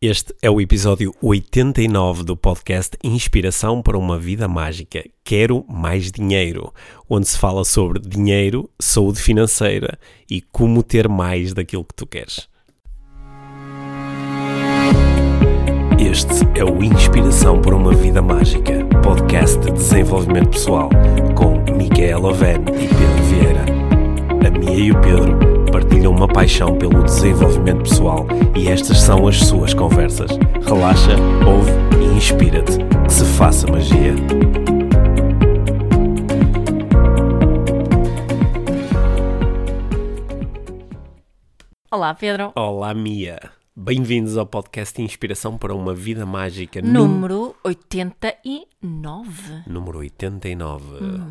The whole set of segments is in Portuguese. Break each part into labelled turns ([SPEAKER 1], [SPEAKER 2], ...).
[SPEAKER 1] Este é o episódio 89 do podcast Inspiração para uma Vida Mágica. Quero mais dinheiro, onde se fala sobre dinheiro, saúde financeira e como ter mais daquilo que tu queres. Este é o Inspiração para uma Vida Mágica, podcast de desenvolvimento pessoal, com Micaela Oven e Pedro Vieira. A Mia e o Pedro partilham uma paixão pelo desenvolvimento pessoal e estas são as suas conversas. Relaxa, ouve e inspira-te. Que se faça magia.
[SPEAKER 2] Olá, Pedro.
[SPEAKER 1] Olá, Mia. Bem-vindos ao podcast Inspiração para uma Vida Mágica
[SPEAKER 2] Número 89.
[SPEAKER 1] número 89.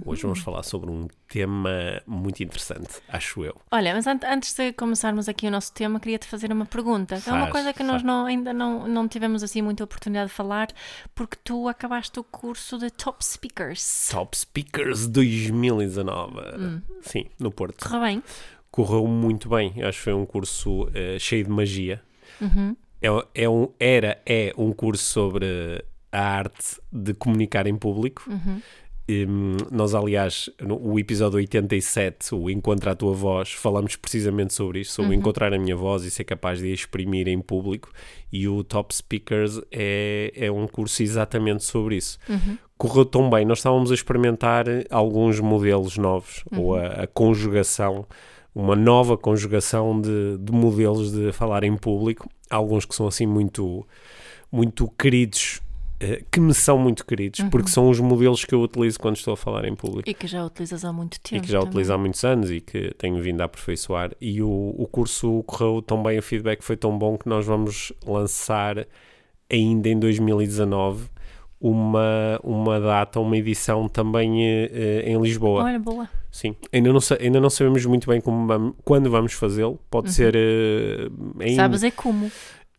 [SPEAKER 1] Hoje vamos falar sobre um tema muito interessante, acho eu.
[SPEAKER 2] Olha, mas an- antes de começarmos aqui o nosso tema, queria-te fazer uma pergunta. é uma
[SPEAKER 1] Faz,
[SPEAKER 2] coisa que
[SPEAKER 1] faz.
[SPEAKER 2] nós não- ainda não, não tivemos assim muita oportunidade de falar, porque tu acabaste o curso de Top Speakers.
[SPEAKER 1] Top Speakers 2019.
[SPEAKER 2] Hum.
[SPEAKER 1] Sim, no Porto.
[SPEAKER 2] Correu bem?
[SPEAKER 1] correu muito bem. Acho que foi um curso eh, cheio de magia.
[SPEAKER 2] Uhum.
[SPEAKER 1] É, é um, era, é um curso sobre a arte de comunicar em público.
[SPEAKER 2] Uhum.
[SPEAKER 1] Hum, nós, aliás, no o episódio 87, o Encontra a Tua Voz, falamos precisamente sobre isto, sobre encontrar a minha voz e ser capaz de exprimir em público. E o Top Speakers é, é um curso exatamente sobre isso. Correu tão bem, nós estávamos a experimentar alguns modelos novos, ou a, a conjugação, uma nova conjugação de, de modelos de falar em público. Alguns que são assim muito, muito queridos, eh, que me são muito queridos, porque são os modelos que eu utilizo quando estou a falar em público
[SPEAKER 2] E que já utilizas há muito tempo.
[SPEAKER 1] e que já
[SPEAKER 2] também.
[SPEAKER 1] utilizo há muitos anos e que tenho vindo a aperfeiçoar. E o, o curso correu tão bem, o feedback foi tão bom que nós vamos lançar ainda em 2019 uma, uma data, uma edição também eh, eh, em Lisboa.
[SPEAKER 2] Olha, boa.
[SPEAKER 1] Sim, ainda não, ainda não sabemos muito bem como vam- quando vamos fazê-lo. Pode ser eh, ainda.
[SPEAKER 2] Sabes é como.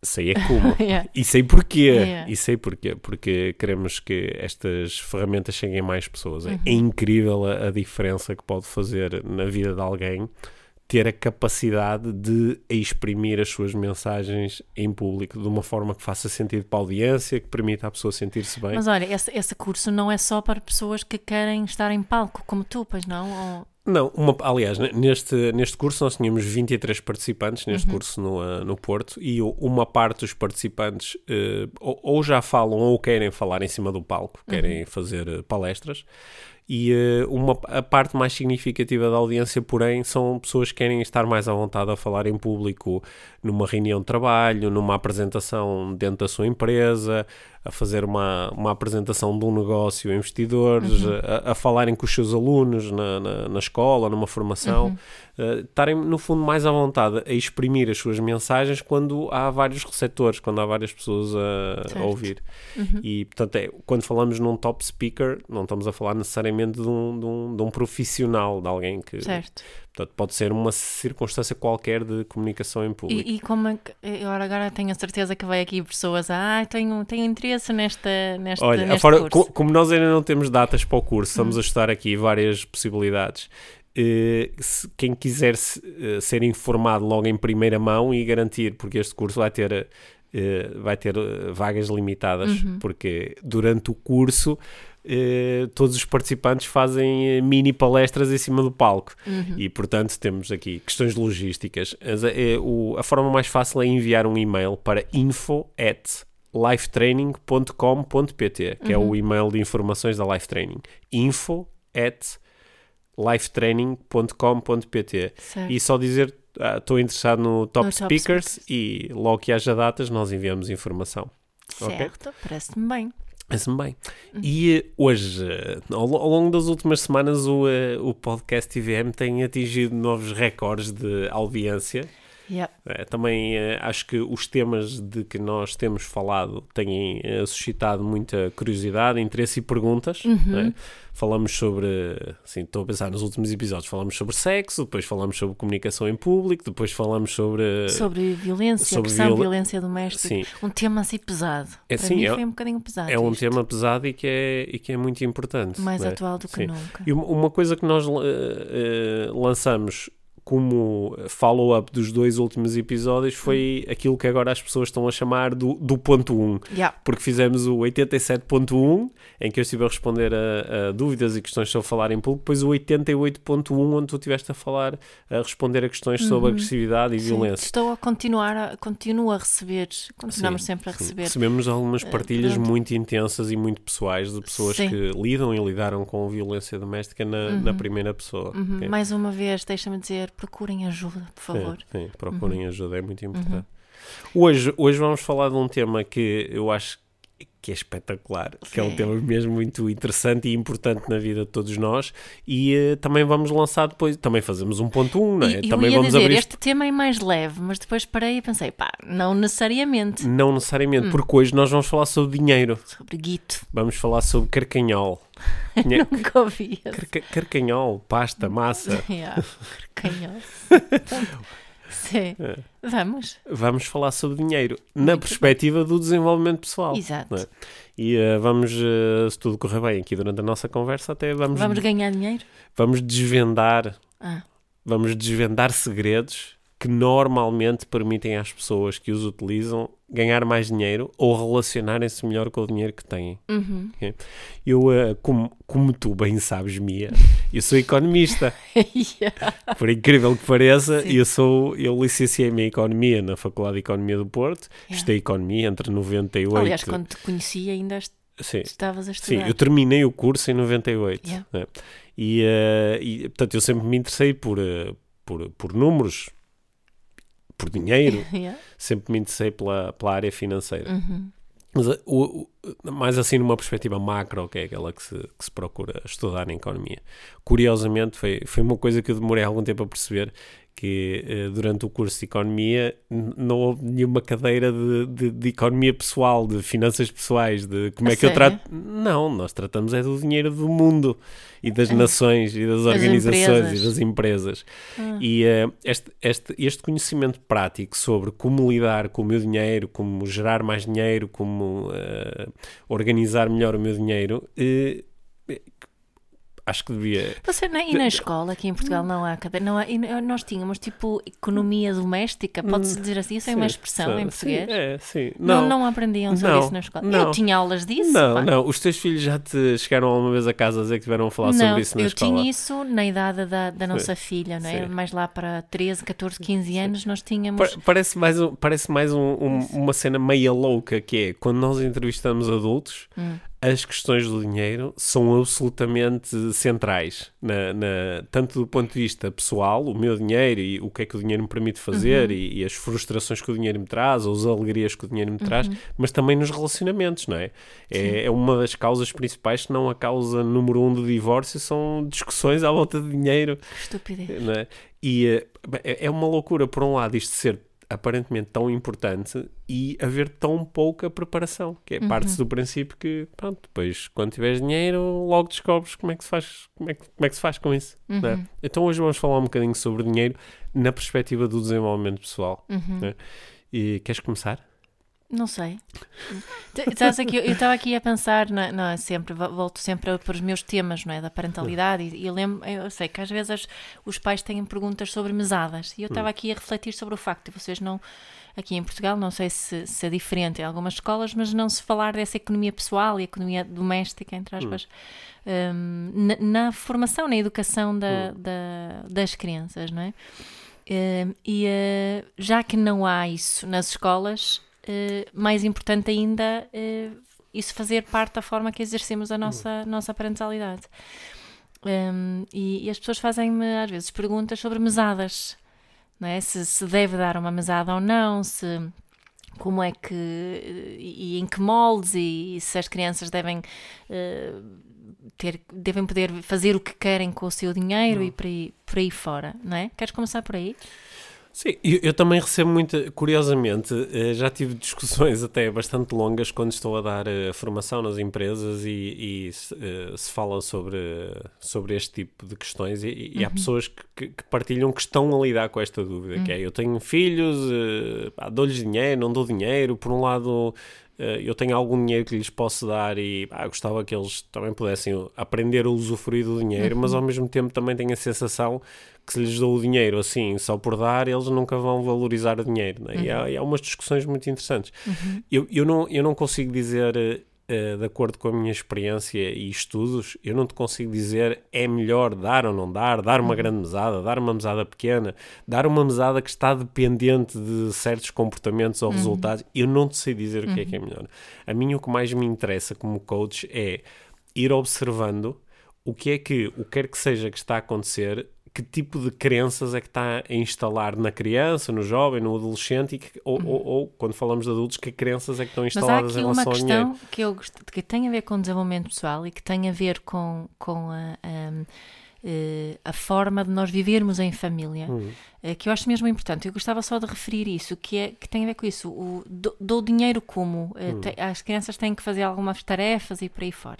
[SPEAKER 1] Sei é como.
[SPEAKER 2] Yeah.
[SPEAKER 1] E sei porquê.
[SPEAKER 2] Yeah.
[SPEAKER 1] E sei porquê. Porque queremos que estas ferramentas cheguem a mais pessoas. É-
[SPEAKER 2] Uhum.
[SPEAKER 1] É incrível a, a diferença que pode fazer na vida de alguém ter a capacidade de exprimir as suas mensagens em público de uma forma que faça sentido para a audiência, que permita à pessoa sentir-se bem.
[SPEAKER 2] Mas olha, esse, esse curso não é só para pessoas que querem estar em palco, como tu, pois não? Ou-
[SPEAKER 1] Não, uma, aliás, ne- neste, neste curso nós tínhamos 23 participantes neste curso no, ah, no Porto e uma parte dos participantes eh, ou, ou já falam ou querem falar em cima do palco, querem fazer eh, palestras e eh, uma, a parte mais significativa da audiência, porém, são pessoas que querem estar mais à vontade a falar em público numa reunião de trabalho, numa apresentação dentro da sua empresa, a fazer uma, uma apresentação de um negócio a investidores, a, a falarem com os seus alunos na, na, na escola, numa formação, eh, estarem no fundo mais à vontade a exprimir as suas mensagens quando há vários receptores, quando há várias pessoas a, a ouvir. E portanto, é, quando falamos num top speaker, não estamos a falar necessariamente de um, de um, de um profissional, de alguém que
[SPEAKER 2] Certo.
[SPEAKER 1] Portanto, pode ser uma circunstância qualquer de comunicação em público.
[SPEAKER 2] E, e como é que. Eu agora tenho a certeza que vai aqui pessoas. Ah, tenho, tenho interesse nesta, nesta,
[SPEAKER 1] Olha,
[SPEAKER 2] neste
[SPEAKER 1] afora-
[SPEAKER 2] curso.
[SPEAKER 1] Co- como nós ainda não temos datas para o curso, estamos a estudar aqui várias possibilidades. Eh, quem quiser se- eh, ser informado logo em primeira mão e garantir, porque este curso vai ter, eh, vai ter eh, vagas limitadas,
[SPEAKER 2] Uhum.
[SPEAKER 1] porque durante o curso eh, todos os participantes fazem eh, mini palestras em cima do palco
[SPEAKER 2] Uhum.
[SPEAKER 1] e portanto temos aqui questões logísticas. As- eh, o- a forma mais fácil é enviar um e-mail para info at lifetraining.com.pt que é
[SPEAKER 2] Uhum.
[SPEAKER 1] o e-mail de informações da Life Training info at lifetraining.com.pt e só dizer ah, estou interessado no Top
[SPEAKER 2] No Top
[SPEAKER 1] Speakers e logo que haja datas nós enviamos informação?
[SPEAKER 2] Certo, parece-me bem.
[SPEAKER 1] Parece-me bem. E eh, hoje, eh, ao, ao longo das últimas semanas, o, eh, o podcast IVM tem atingido novos recordes de audiência.
[SPEAKER 2] Yeah.
[SPEAKER 1] Eh, também eh, acho que os temas de que nós temos falado têm eh, suscitado muita curiosidade, interesse e perguntas. é? Falamos sobre, assim, estou a pensar nos últimos episódios, falamos sobre sexo, depois falamos sobre comunicação em público, depois falamos sobre...
[SPEAKER 2] Sobre violência,
[SPEAKER 1] sobre
[SPEAKER 2] agressão,
[SPEAKER 1] viola-
[SPEAKER 2] violência doméstica.
[SPEAKER 1] Sim.
[SPEAKER 2] Um tema assim pesado.
[SPEAKER 1] É,
[SPEAKER 2] Para
[SPEAKER 1] sim,
[SPEAKER 2] mim
[SPEAKER 1] é-
[SPEAKER 2] foi um bocadinho pesado.
[SPEAKER 1] É um
[SPEAKER 2] isto.
[SPEAKER 1] tema pesado e que é, e que é muito importante.
[SPEAKER 2] mais
[SPEAKER 1] é?
[SPEAKER 2] atual do que
[SPEAKER 1] Sim.
[SPEAKER 2] nunca.
[SPEAKER 1] E uma, coisa que nós eh, eh, lançamos como follow-up dos dois últimos episódios foi aquilo que agora as pessoas estão a chamar do, do ponto 1.
[SPEAKER 2] Yeah.
[SPEAKER 1] Porque fizemos o 87.1, em que eu estive a responder a, a dúvidas e questões sobre falar em público, depois o 88.1, onde tu estiveste a falar, a responder a questões sobre agressividade e
[SPEAKER 2] Sim,
[SPEAKER 1] violência.
[SPEAKER 2] Estou a continuar, a, continuo a receber, continuamos
[SPEAKER 1] Sim,
[SPEAKER 2] sempre a receber.
[SPEAKER 1] Recebemos algumas partilhas
[SPEAKER 2] pronto.
[SPEAKER 1] muito intensas e muito pessoais de pessoas
[SPEAKER 2] Sim.
[SPEAKER 1] que lidam e lidaram com violência doméstica na, na primeira pessoa.
[SPEAKER 2] Uhum.
[SPEAKER 1] ok?
[SPEAKER 2] Mais uma vez, deixa-me dizer, procurem ajuda, por favor.
[SPEAKER 1] Sim, sim, procurem
[SPEAKER 2] Uhum.
[SPEAKER 1] ajuda, é muito importante. Hoje, hoje vamos falar de um tema que eu acho que é espetacular, que é um tema mesmo muito interessante e importante na vida de todos nós e eh, também vamos lançar depois, também fazemos um ponto um, não é?
[SPEAKER 2] E,
[SPEAKER 1] também vamos
[SPEAKER 2] dizer,
[SPEAKER 1] abrir
[SPEAKER 2] este tema é mais leve, mas depois parei e pensei, pá, não necessariamente.
[SPEAKER 1] não necessariamente, porque hoje nós vamos falar sobre dinheiro,
[SPEAKER 2] Sobre guito.
[SPEAKER 1] vamos falar sobre carcanhol.
[SPEAKER 2] Nunca ouvi.
[SPEAKER 1] Carca- carcanhol, pasta, massa.
[SPEAKER 2] Yeah, canhoso. Sim.
[SPEAKER 1] É.
[SPEAKER 2] Vamos.
[SPEAKER 1] Vamos falar sobre dinheiro na
[SPEAKER 2] Muito
[SPEAKER 1] perspectiva do desenvolvimento pessoal.
[SPEAKER 2] Exato.
[SPEAKER 1] não é? E eh, vamos, eh, se tudo correr bem aqui durante a nossa conversa, até vamos,
[SPEAKER 2] Vamos ganhar dinheiro?
[SPEAKER 1] vamos desvendar,
[SPEAKER 2] Ah,
[SPEAKER 1] vamos desvendar segredos que normalmente permitem às pessoas que os utilizam ganhar mais dinheiro ou relacionarem-se melhor com o dinheiro que têm.
[SPEAKER 2] uhum.
[SPEAKER 1] Eu, eh, como, como tu bem sabes, Mia, eu sou economista.
[SPEAKER 2] Yeah.
[SPEAKER 1] Por incrível que pareça,
[SPEAKER 2] Sim.
[SPEAKER 1] eu sou eu licenciei-me em Economia na Faculdade de Economia do Porto,
[SPEAKER 2] Yeah.
[SPEAKER 1] estudei Economia entre 98
[SPEAKER 2] Aliás, quando te conheci ainda
[SPEAKER 1] Sim,
[SPEAKER 2] estavas a
[SPEAKER 1] sim,
[SPEAKER 2] estudar.
[SPEAKER 1] eu terminei o curso em 98.
[SPEAKER 2] Yeah.
[SPEAKER 1] né? E, eh, e, portanto, eu sempre me interessei por, eh, por, por números, por dinheiro,
[SPEAKER 2] Yeah.
[SPEAKER 1] sempre me interessei pela, pela área financeira.
[SPEAKER 2] Uhum.
[SPEAKER 1] Mas, eh, o, o- mais assim numa perspectiva macro, que é aquela que se, que se procura estudar em economia. Curiosamente, foi, foi uma coisa que eu demorei algum tempo a perceber, que eh, durante o curso de economia não houve nenhuma cadeira de, de, de economia pessoal, de finanças pessoais, de como é que eu trato... Não, nós tratamos é do dinheiro do mundo e das
[SPEAKER 2] Ah.
[SPEAKER 1] nações e das organizações e das empresas.
[SPEAKER 2] Ah.
[SPEAKER 1] E eh, este, este, este conhecimento prático sobre como lidar com o meu dinheiro, como gerar mais dinheiro, como eh, organizar melhor o meu dinheiro, eh, acho que devia.
[SPEAKER 2] Você, na, e na escola, aqui em Portugal, não há cadeira, não há, nós tínhamos tipo economia doméstica, pode-se dizer assim, isso é uma
[SPEAKER 1] Sim,
[SPEAKER 2] expressão
[SPEAKER 1] sim,
[SPEAKER 2] em português?
[SPEAKER 1] Sim, é, sim.
[SPEAKER 2] Não,
[SPEAKER 1] Não,
[SPEAKER 2] não aprendiam sobre
[SPEAKER 1] Não,
[SPEAKER 2] isso na escola.
[SPEAKER 1] não.
[SPEAKER 2] Eu tinha aulas disso.
[SPEAKER 1] não,
[SPEAKER 2] pá.
[SPEAKER 1] não. Os teus filhos já te chegaram alguma vez a casa a dizer que tiveram a falar
[SPEAKER 2] Não,
[SPEAKER 1] sobre isso na
[SPEAKER 2] eu
[SPEAKER 1] escola?
[SPEAKER 2] tinha isso na idade da, da nossa filha, não é?
[SPEAKER 1] Sim.
[SPEAKER 2] Mais lá para 13, 14, 15 anos nós tínhamos.
[SPEAKER 1] Pa- Parece mais, um- parece mais um- um- uma cena meia louca que é quando nós entrevistamos adultos,
[SPEAKER 2] Hum.
[SPEAKER 1] As questões do dinheiro são absolutamente centrais, na, na- tanto do ponto de vista pessoal, o meu dinheiro e o que é que o dinheiro me permite fazer e, e as frustrações que o dinheiro me traz, ou as alegrias que o dinheiro me traz, mas também nos relacionamentos, não é? É, é uma das causas principais, se não a causa número um do divórcio, são discussões à volta de dinheiro
[SPEAKER 2] Que estupidez.
[SPEAKER 1] não é? E eh, é é uma loucura, por um lado, isto ser aparentemente tão importante e haver tão pouca preparação, que é parte do princípio que, pronto, depois, quando tiveres dinheiro, logo descobres como é que se faz, como é que, como é que se faz com isso. é? Então hoje vamos falar um bocadinho sobre dinheiro na perspectiva do desenvolvimento pessoal.
[SPEAKER 2] Uhum.
[SPEAKER 1] não é? E queres começar?
[SPEAKER 2] Não sei. Sabes aqui, eu estava aqui a pensar, é- não, sempre, vo- volto sempre para os meus temas, não é? Da parentalidade, e, e eu lembro, eu sei que às vezes as- os pais têm perguntas sobre mesadas, e eu estava aqui a refletir sobre o facto de vocês não, aqui em Portugal, não sei se, se é diferente em algumas escolas, mas não se falar dessa economia pessoal e economia doméstica, entre aspas, hum, na, na formação, na educação da- da- das crianças, não é? Hum, e eh, já que não há isso nas escolas, eh, mais importante ainda eh, isso fazer parte da forma que exercemos a nossa, nossa parentalidade. Hum, e, e as pessoas fazem-me às vezes perguntas sobre mesadas, não é? se, se deve dar uma mesada ou não, se como é que e, e em que moldes e, se as crianças devem eh, ter, devem poder fazer o que querem com o seu dinheiro e por aí, por aí fora, não é? Queres começar por aí?
[SPEAKER 1] Sim, eu, eu também recebo muita, curiosamente, eh, já tive discussões até bastante longas quando estou a dar eh, formação nas empresas e, e se, eh, se fala sobre, sobre este tipo de questões e, e há pessoas que, que- que partilham que estão a lidar com esta dúvida, que é, eu tenho filhos, dou-lhes dinheiro, não dou dinheiro, por um lado... eu tenho algum dinheiro que lhes posso dar e ah, gostava que eles também pudessem aprender a usufruir do dinheiro, uhum. mas ao mesmo tempo também tenho a sensação que se lhes dou o dinheiro assim, só por dar, eles nunca vão valorizar o dinheiro. Né? Uhum. E, há, uhum. e, há, umas discussões muito interessantes. Uhum. Eu, eu, não, eu não consigo dizer uh, de acordo com a minha experiência e estudos, eu não te consigo dizer é melhor dar ou não dar, dar uma uhum. grande mesada, dar uma mesada pequena, dar uma mesada que está dependente de certos comportamentos ou uhum. resultados. Eu não te sei dizer o que é que é uhum. melhor. A mim o que mais me interessa como coach é ir observando o que é que, o que quer que seja que está a acontecer, que tipo de crenças é que está a instalar na criança, no jovem, no adolescente, e que, ou, uhum. ou, ou, quando falamos de adultos, que crenças é que estão instaladas em relação ao dinheiro?
[SPEAKER 2] Mas há aqui uma questão que, que tem a ver com desenvolvimento pessoal e que tem a ver com, com a, a, eh, a forma de nós vivermos em família, uhum. Que eu acho mesmo importante. Eu gostava só de referir isso, que, é, que tem a ver com isso. O, do, dinheiro como. Uhum. as crianças têm que fazer algumas tarefas e por aí fora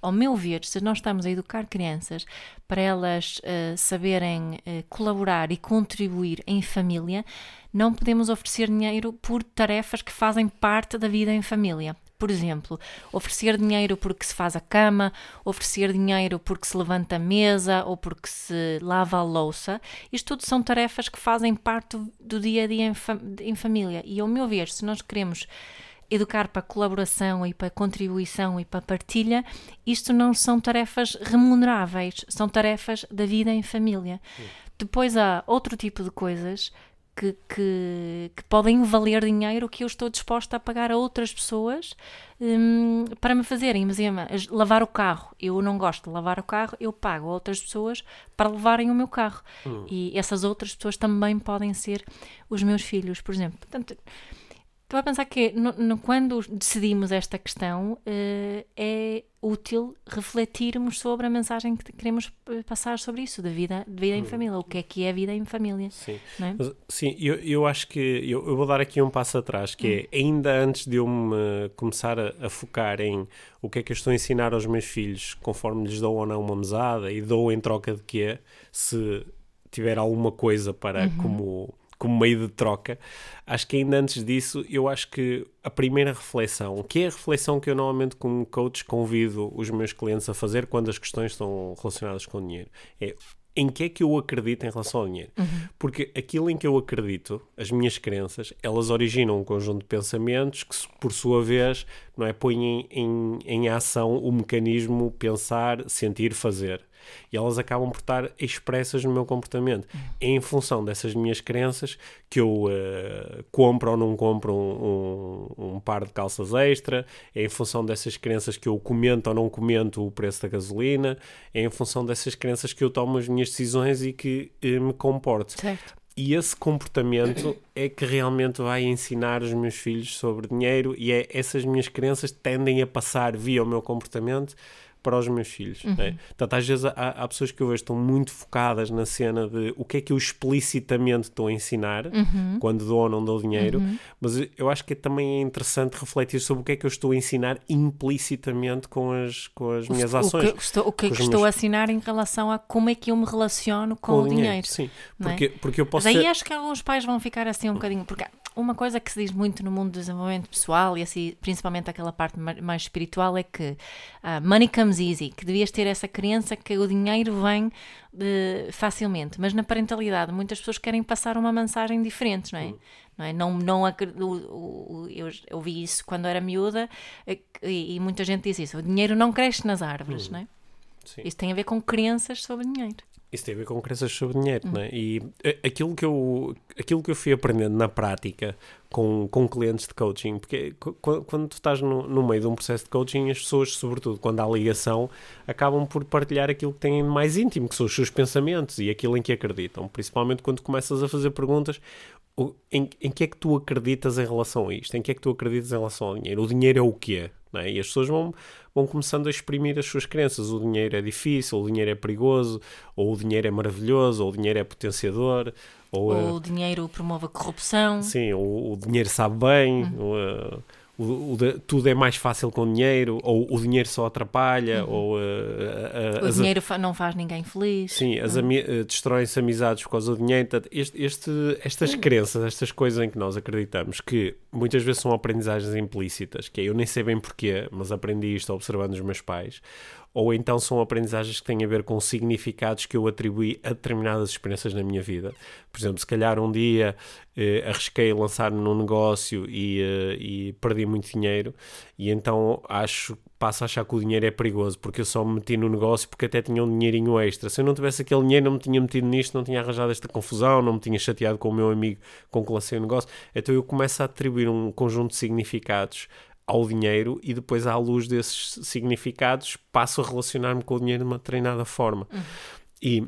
[SPEAKER 2] ao meu ver, se nós estamos a educar crianças para elas uh, saberem uh, colaborar e contribuir em família, não podemos oferecer dinheiro por tarefas que fazem parte da vida em família. Por exemplo, oferecer dinheiro porque se faz a cama, oferecer dinheiro porque se levanta a mesa ou porque se lava a louça. Isto tudo são tarefas que fazem parte do dia a dia em, fam em família. E, ao meu ver, se nós queremos educar para colaboração e para contribuição e para partilha, isto não são tarefas remuneráveis, são tarefas da vida em família. Sim. Depois há outro tipo de coisas que, que, que, podem valer dinheiro que eu estou disposta a pagar a outras pessoas um, para me fazerem. Imagina, lavar o carro. Eu não gosto de lavar o carro, eu pago a outras pessoas para levarem o meu carro. Hum. E essas outras pessoas também podem ser os meus filhos, por exemplo. Portanto, Estou a pensar que no, no, quando decidimos esta questão uh, é útil refletirmos sobre a mensagem que queremos eh, passar sobre isso, da vida, de vida em hum. família, o que é que é a vida em família.
[SPEAKER 1] Sim,
[SPEAKER 2] é?
[SPEAKER 1] Mas, sim eu, eu acho que eu, eu, vou dar aqui um passo atrás, que é, hum. é ainda antes de eu me começar a, a, focar em o que é que eu estou a ensinar aos meus filhos, conforme lhes dou ou não uma mesada e dou em troca de quê, se tiver alguma coisa para uhum. como como meio de troca. Acho que ainda antes disso, eu acho que a primeira reflexão, que é a reflexão que eu normalmente como coach convido os meus clientes a fazer quando as questões estão relacionadas com o dinheiro, é em que é que eu acredito em relação ao dinheiro. Uhum. Porque aquilo em que eu acredito, as minhas crenças, elas originam um conjunto de pensamentos que, por sua vez, não é, põem em, em ação o mecanismo pensar, sentir, fazer e elas acabam por estar expressas no meu comportamento. É em função dessas minhas crenças que eu uh, compro ou não compro um, um, um, par de calças extra, é em função dessas crenças que eu comento ou não comento o preço da gasolina, é em função dessas crenças que eu tomo as minhas decisões e que uh, me comporto.
[SPEAKER 2] Certo.
[SPEAKER 1] E esse comportamento é que realmente vai ensinar os meus filhos sobre dinheiro e é essas minhas crenças tendem a passar via o meu comportamento para os meus filhos. Uhum. Né? Portanto, às vezes há, há, pessoas que eu vejo estão muito focadas na cena de o que é que eu explicitamente estou a ensinar
[SPEAKER 2] uhum.
[SPEAKER 1] quando dou ou não dou dinheiro, uhum. mas eu acho que também é interessante refletir sobre o que é que eu estou a ensinar implicitamente com as, com as minhas
[SPEAKER 2] o,
[SPEAKER 1] ações.
[SPEAKER 2] O que, estou, o que, é que estou meus... a ensinar em relação a como é que eu me relaciono com, com o dinheiro. dinheiro.
[SPEAKER 1] Sim, porque, é? porque eu posso.
[SPEAKER 2] Mas aí ser... acho que alguns pais vão ficar assim um bocadinho. Porque uma coisa que se diz muito no mundo do desenvolvimento pessoal e assim, principalmente aquela parte mais espiritual é que uh, money comes easy, que devias ter essa crença que o dinheiro vem de, facilmente, mas na parentalidade muitas pessoas querem passar uma mensagem diferente, não é? Uhum. Não, é? não, não eu, eu vi isso quando era miúda eh, e, e, muita gente diz isso: o dinheiro não cresce nas árvores, uhum. não é? Sim. Isso tem a ver com crenças sobre dinheiro.
[SPEAKER 1] Isso tem a ver com crenças sobre dinheiro, hum. né? E aquilo que, eu, aquilo que eu fui aprendendo na prática com, com clientes de coaching, porque quando tu estás no, no meio de um processo de coaching, as pessoas, sobretudo quando há ligação, acabam por partilhar aquilo que têm mais íntimo, que são os seus pensamentos e aquilo em que acreditam. Principalmente quando começas a fazer perguntas, em, em que é que tu acreditas em relação a isto? Em que é que tu acreditas em relação ao dinheiro? O dinheiro é o quê? É? E as pessoas vão, vão começando a exprimir as suas crenças. O dinheiro é difícil, o dinheiro é perigoso, ou o dinheiro é maravilhoso, ou o dinheiro é potenciador. Ou,
[SPEAKER 2] ou uh, o dinheiro promove a corrupção.
[SPEAKER 1] Sim, o, o dinheiro sabe bem. Uhum. O, uh, o, o de, tudo é mais fácil com dinheiro, ou o dinheiro só atrapalha,
[SPEAKER 2] Uhum.
[SPEAKER 1] ou uh, uh,
[SPEAKER 2] O
[SPEAKER 1] as-
[SPEAKER 2] dinheiro não faz ninguém feliz.
[SPEAKER 1] Sim, as ami- eh, destroem-se amizades por causa do dinheiro. Portanto, este, este- estas crenças, estas coisas em que nós acreditamos, que muitas vezes são aprendizagens implícitas, que é, eu nem sei bem porquê, mas aprendi isto observando os meus pais, ou então são aprendizagens que têm a ver com significados que eu atribuí a determinadas experiências na minha vida. Por exemplo, se calhar um dia eh, arrisquei lançar-me num negócio e, eh, e perdi muito dinheiro, e então acho passo a achar que o dinheiro é perigoso porque eu só me meti no negócio porque até tinha um dinheirinho extra. Se eu não tivesse aquele dinheiro, não me tinha metido nisto, não tinha arranjado esta confusão, não me tinha chateado com o meu amigo com que lancei o negócio. Então eu começo a atribuir um conjunto de significados ao dinheiro e depois, à luz desses significados, passo a relacionar-me com o dinheiro de uma determinada forma. E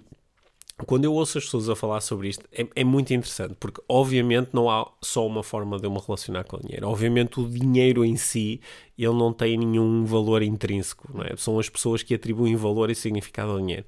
[SPEAKER 1] quando eu ouço as pessoas a falar sobre isto, é, é muito interessante, porque obviamente não há só uma forma de eu me relacionar com o dinheiro. Obviamente o dinheiro em si, ele não tem nenhum valor intrínseco, não é? São as pessoas que atribuem valor e significado ao dinheiro.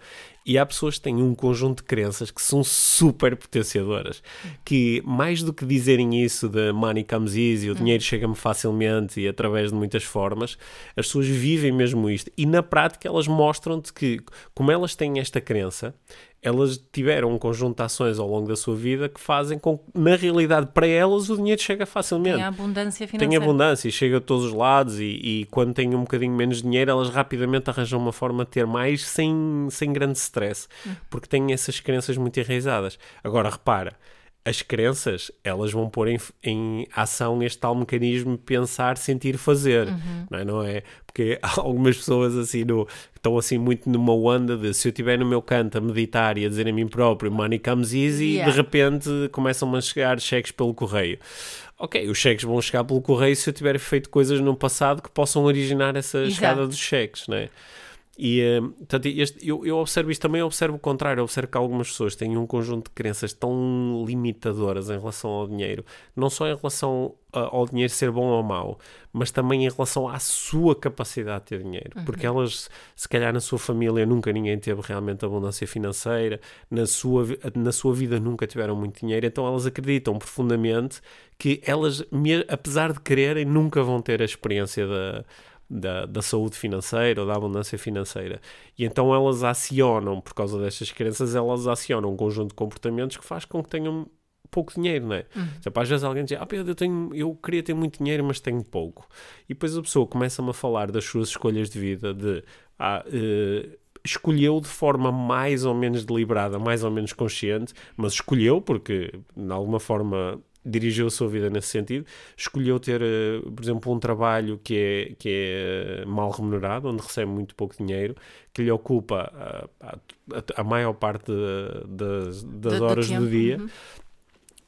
[SPEAKER 1] E há pessoas que têm um conjunto de crenças que são super potenciadoras, que mais do que dizerem isso de money comes easy, o dinheiro chega-me facilmente e através de muitas formas, as pessoas vivem mesmo isto. E na prática elas mostram-te que, como elas têm esta crença, elas tiveram um conjunto de ações ao longo da sua vida que fazem com que, na realidade, para elas o dinheiro chega facilmente.
[SPEAKER 2] Tem a abundância
[SPEAKER 1] Tem
[SPEAKER 2] financeira.
[SPEAKER 1] abundância e chega a todos os lados e, e quando têm um bocadinho menos dinheiro elas rapidamente arranjam uma forma de ter mais sem, sem grande stress, porque têm essas crenças muito enraizadas. Agora, repara, as crenças, elas vão pôr em, em ação este tal mecanismo de pensar, sentir, fazer, não é? Não é? Porque há algumas pessoas assim no, estão assim muito numa onda de se eu estiver no meu canto a meditar e a dizer a mim próprio money comes easy,
[SPEAKER 2] Yeah.
[SPEAKER 1] de repente começam a chegar cheques pelo correio. Ok, os cheques vão chegar pelo correio se eu tiver feito coisas no passado que possam originar essa
[SPEAKER 2] Exato.
[SPEAKER 1] chegada dos cheques, não é? E, eh, portanto, este- eu, eu observo isto também, eu observo o contrário, eu observo que algumas pessoas têm um conjunto de crenças tão limitadoras em relação ao dinheiro, não só em relação a- ao dinheiro ser bom ou mau, mas também em relação à sua capacidade de ter dinheiro, porque elas, se calhar na sua família nunca ninguém teve realmente abundância financeira, na sua, na sua vida nunca tiveram muito dinheiro, então elas acreditam profundamente que elas, apesar de quererem, nunca vão ter a experiência da, da, da saúde financeira ou da abundância financeira. E então elas acionam, por causa destas crenças, elas acionam um conjunto de comportamentos que faz com que tenham pouco dinheiro, não é? Tipo, às vezes alguém diz, ah Pedro, eu, tenho, eu queria ter muito dinheiro, mas tenho pouco. E depois a pessoa começa-me a falar das suas escolhas de vida, de, ah, eh, escolheu de forma mais ou menos deliberada, mais ou menos consciente, mas escolheu porque, de alguma forma, dirigiu a sua vida nesse sentido, escolheu ter, eh, por exemplo, um trabalho que é, que é eh, mal remunerado, onde recebe muito pouco dinheiro, que lhe ocupa ah, a, a maior parte de- das, das
[SPEAKER 2] Do- do
[SPEAKER 1] horas do
[SPEAKER 2] tempo,
[SPEAKER 1] dia.
[SPEAKER 2] uhum.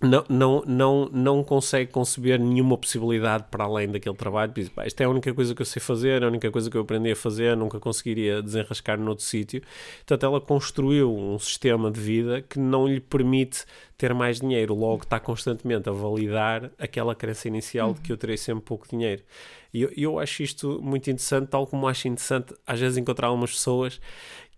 [SPEAKER 1] Não, não, não, não consegue conceber nenhuma possibilidade para além daquele trabalho. Diz, "Pá, isto é a única coisa que eu sei fazer, é a única coisa que eu aprendi a fazer, nunca conseguiria desenrascar noutro sítio. Portanto, ela construiu um sistema de vida que não lhe permite ter mais dinheiro, logo está constantemente a validar aquela crença inicial de que eu terei sempre pouco dinheiro. E eu, eu acho isto muito interessante, tal como acho interessante às vezes encontrar algumas pessoas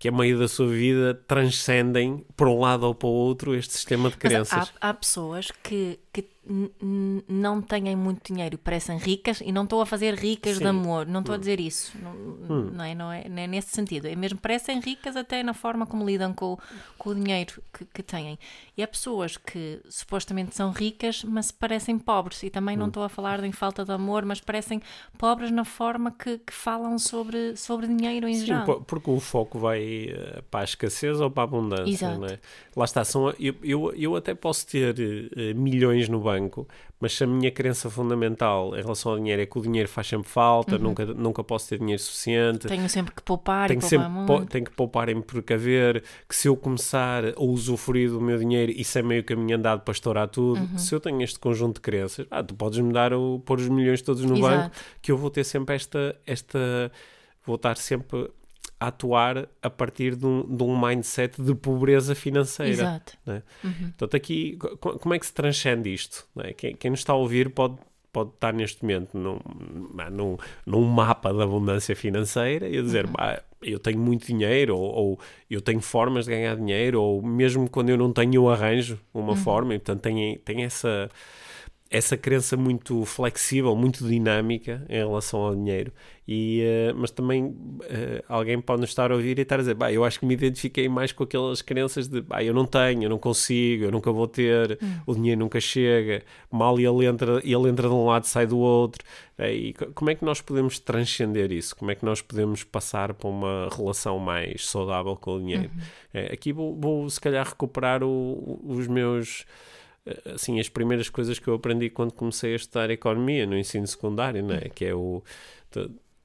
[SPEAKER 1] que a meio da sua vida transcendem para um lado ou para o outro este sistema de crenças.
[SPEAKER 2] há, há pessoas que, que não têm muito dinheiro e parecem ricas e não estou a fazer ricas de
[SPEAKER 1] Sim.
[SPEAKER 2] amor, não estou a dizer isso, não, não, é, não, é, não é nesse sentido, é mesmo parecem ricas até na forma como lidam com, com o dinheiro que, que têm. E há pessoas que supostamente são ricas, mas parecem pobres, e também não estou a falar em falta de amor, mas parecem pobres na forma que, que falam sobre, sobre dinheiro em
[SPEAKER 1] Sim,
[SPEAKER 2] geral.
[SPEAKER 1] po- porque o foco vai eh, para a escassez ou para a abundância,
[SPEAKER 2] Exato.
[SPEAKER 1] não é? Lá está, são, eu, eu, eu até posso ter eh, milhões no banco, mas se a minha crença fundamental em relação ao dinheiro é que o dinheiro faz sempre falta, nunca, nunca posso ter dinheiro suficiente,
[SPEAKER 2] Tenho sempre que poupar
[SPEAKER 1] tenho
[SPEAKER 2] e
[SPEAKER 1] que
[SPEAKER 2] poupar
[SPEAKER 1] sempre
[SPEAKER 2] muito.
[SPEAKER 1] po- tenho que poupar em precaver, que se eu começar a usufruir do meu dinheiro, isso é meio caminho andado para estourar tudo.
[SPEAKER 2] Uhum.
[SPEAKER 1] Se eu tenho este conjunto de crenças, ah, tu podes me dar o, pôr os milhões todos no
[SPEAKER 2] Exato.
[SPEAKER 1] banco, que eu vou ter sempre esta, esta vou estar sempre a atuar a partir de um, de um mindset de pobreza financeira.
[SPEAKER 2] Exato.
[SPEAKER 1] né?
[SPEAKER 2] Uhum.
[SPEAKER 1] Portanto, aqui, co- como é que se transcende isto? não é? Quem, quem nos está a ouvir pode, pode estar neste momento num, num, num mapa da abundância financeira e a dizer, "Bah, eu tenho muito dinheiro, ou, ou eu tenho formas de ganhar dinheiro, ou mesmo quando eu não tenho, eu arranjo uma forma, e portanto tem, tem essa essa crença muito flexível, muito dinâmica em relação ao dinheiro. E, uh, mas também uh, alguém pode nos estar a ouvir e estar a dizer, bah, eu acho que me identifiquei mais com aquelas crenças de bah, eu não tenho, eu não consigo, eu nunca vou ter, hum. o dinheiro nunca chega, mal ele entra, ele entra de um lado sai do outro. E como é que nós podemos transcender isso? Como é que nós podemos passar para uma relação mais saudável com o dinheiro? Uhum. aqui vou, vou, se calhar, recuperar o, os meus assim, as primeiras coisas que eu aprendi quando comecei a estudar economia no ensino secundário, não é? Que é o.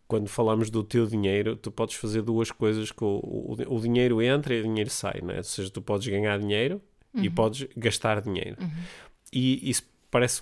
[SPEAKER 1] quando falamos do teu dinheiro, tu podes fazer duas coisas que o, o, o dinheiro entra e o dinheiro sai, não é? Ou seja, tu podes ganhar dinheiro uhum. e podes gastar dinheiro. Uhum. E isso parece,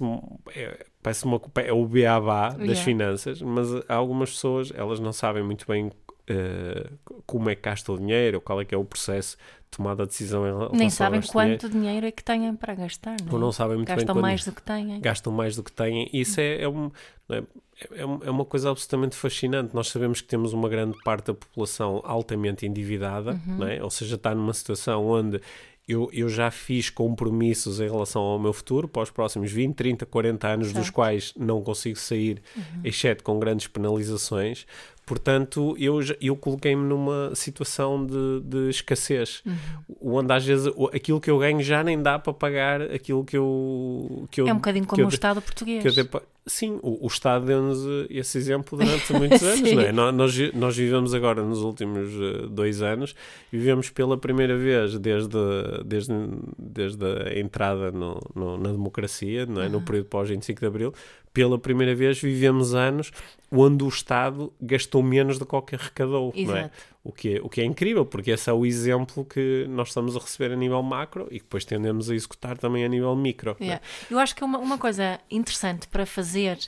[SPEAKER 1] é, parece uma, é o beabá das yeah. finanças, mas há algumas pessoas, elas não sabem muito bem uh, como é que gasta o dinheiro, qual é que é o processo tomada a decisão em relação
[SPEAKER 2] Nem sabem quanto dinheiro. dinheiro é que têm para gastar, não, é?
[SPEAKER 1] Ou não sabem muito
[SPEAKER 2] gastam
[SPEAKER 1] bem
[SPEAKER 2] mais do que têm.
[SPEAKER 1] Gastam mais do que têm. Isso é, é, um, é, é, é uma coisa absolutamente fascinante. Nós sabemos que temos uma grande parte da população altamente endividada, uhum. não é? ou seja, está numa situação onde eu, eu já fiz compromissos em relação ao meu futuro para os próximos 20, 30, 40 anos, certo. dos quais não consigo sair, uhum. exceto com grandes penalizações. Portanto, eu, eu coloquei-me numa situação de, de escassez, uhum. onde às vezes aquilo que eu ganho já nem dá para pagar aquilo que eu. Que eu
[SPEAKER 2] é um bocadinho como o Estado português.
[SPEAKER 1] Sim, o, o Estado deu-nos eh, esse exemplo durante muitos anos, não é? Nós, nós vivemos agora nos últimos eh, dois anos, vivemos pela primeira vez desde, desde, desde a entrada no, no na democracia, não é? Uhum. no período pós-25 de Abril, pela primeira vez vivemos anos onde o Estado gastou menos do que qualquer arrecadou, Exato. não é? O que, é, o que é incrível, porque esse é o exemplo que nós estamos a receber a nível macro e que depois tendemos a executar também a nível micro.
[SPEAKER 2] É? Yeah. É? Eu acho que uma, uma coisa interessante para fazer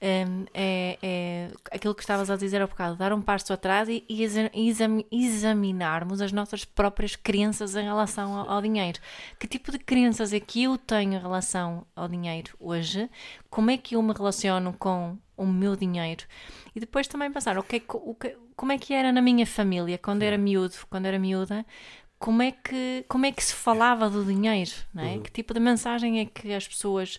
[SPEAKER 2] um, é, é, aquilo que estavas a dizer há bocado, dar um passo atrás e, e exam, examinarmos as nossas próprias crenças em relação ao, ao, dinheiro. Que tipo de crenças é que eu tenho em relação ao dinheiro hoje? Como é que eu me relaciono com o meu dinheiro? E depois também pensar, okay, o que, como é que era na minha família, quando era miúdo, quando era miúda, como é que, como é que se falava do dinheiro, não é? Uhum. Que tipo de mensagem é que as pessoas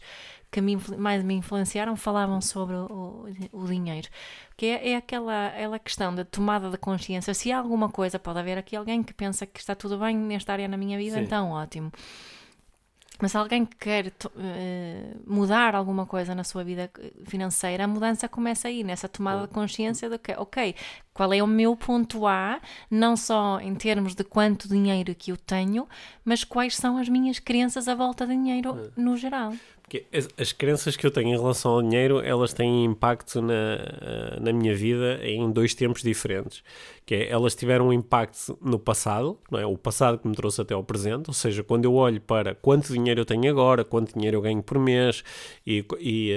[SPEAKER 2] que me, mais me influenciaram falavam sobre o, o, o dinheiro? Que é, é aquela, aquela questão da tomada de consciência. Se há alguma coisa, pode haver aqui alguém que pensa que está tudo bem nesta área na minha vida, Sim. então ótimo. Mas se alguém quer uh, mudar alguma coisa na sua vida financeira, a mudança começa aí, nessa tomada de consciência de que, ok, qual é o meu ponto A, não só em termos de quanto dinheiro que eu tenho, mas quais são as minhas crenças à volta de dinheiro no geral.
[SPEAKER 1] Porque as, as, crenças que eu tenho em relação ao dinheiro, elas têm impacto na, eh, na minha vida em dois tempos diferentes. Que é, elas tiveram um impacto no passado, não é? o passado que me trouxe até ao presente, ou seja, quando eu olho para quanto dinheiro eu tenho agora, quanto dinheiro eu ganho por mês, e, e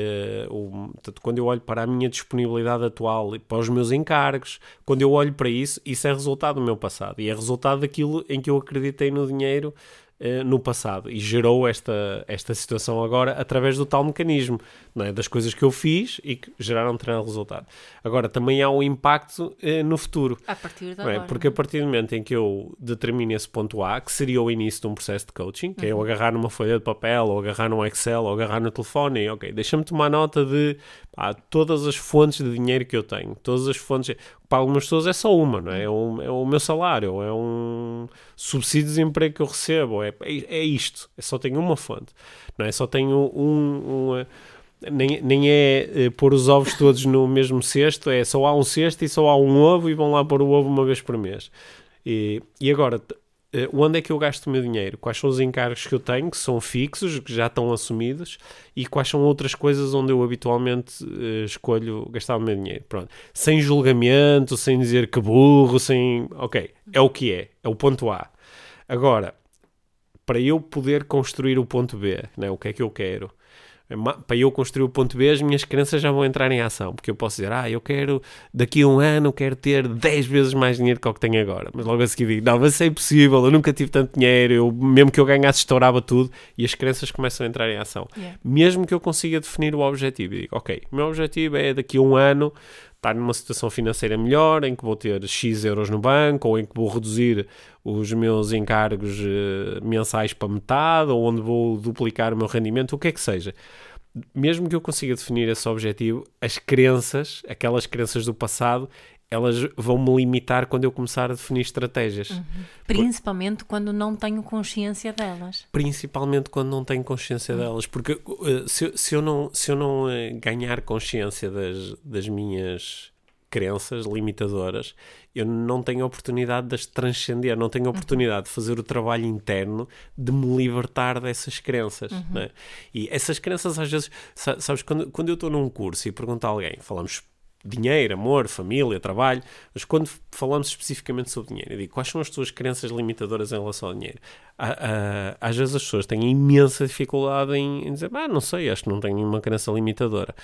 [SPEAKER 1] uh, o, quando eu olho para a minha disponibilidade atual e para os meus encargos, quando eu olho para isso, isso é resultado do meu passado, e é resultado daquilo em que eu acreditei no dinheiro no passado. E gerou esta, esta situação agora através do tal mecanismo, é? das coisas que eu fiz e que geraram um resultado. Agora, também há um impacto uh, no futuro.
[SPEAKER 2] A partir
[SPEAKER 1] de é? Porque a partir do momento em que eu determino esse ponto A, que seria o início de um processo de coaching, que uhum. é eu uhum. agarrar numa folha de papel, ou agarrar num Excel, ou agarrar no telefone, e ok, deixa-me tomar nota de pá, todas as fontes de dinheiro que eu tenho, todas as fontes para algumas pessoas é só uma, não é? É, um, é o meu salário, é um subsídio de desemprego que eu recebo, é, é, é isto, é só tenho uma fonte, não é? Só tenho um, um nem, nem é, é pôr os ovos todos no mesmo cesto, é só há um cesto e só há um ovo e vão lá pôr o ovo uma vez por mês. E, e agora, uh, onde é que eu gasto o meu dinheiro? Quais são os encargos que eu tenho, que são fixos, que já estão assumidos, e quais são outras coisas onde eu habitualmente uh, escolho gastar o meu dinheiro? Pronto. Sem julgamento, sem dizer que burro, sem. Ok, é o que é, é o ponto A. Agora, para eu poder construir o ponto B, né, o que é que eu quero? É para eu construir o ponto B, as minhas crenças já vão entrar em ação, porque eu posso dizer, ah, eu quero, daqui a um ano, quero ter 10 vezes mais dinheiro que o que tenho agora, mas logo a seguir digo, não, mas isso é impossível, eu nunca tive tanto dinheiro, eu, mesmo que eu ganhasse, estourava tudo, e as crenças começam a entrar em ação. Yeah. Mesmo que eu consiga definir o objetivo, e digo, ok, o meu objetivo é daqui a um ano estar numa situação financeira melhor, em que vou ter X euros no banco, ou em que vou reduzir os meus encargos uh, mensais para metade, ou onde vou duplicar o meu rendimento, o que é que seja. mesmo que eu consiga definir esse objetivo, as crenças, aquelas crenças do passado, elas vão me limitar quando eu começar a definir estratégias.
[SPEAKER 2] Uhum. Principalmente Por... quando não tenho consciência delas.
[SPEAKER 1] Principalmente quando não tenho consciência uhum. delas. Porque uh, se, se, eu não, se eu não uh, ganhar consciência das, das minhas crenças limitadoras, eu não tenho oportunidade de as transcender, não tenho oportunidade uhum. de fazer o trabalho interno de me libertar dessas crenças. Uhum. Né? E essas crenças, às vezes, sabes, quando, quando eu estou num curso e pergunto a alguém, falamos dinheiro, amor, família, trabalho, mas quando falamos especificamente sobre dinheiro, eu digo quais são as tuas crenças limitadoras em relação ao dinheiro? às vezes as pessoas têm imensa dificuldade em, em, dizer, ah, não sei, acho que não tenho nenhuma crença limitadora.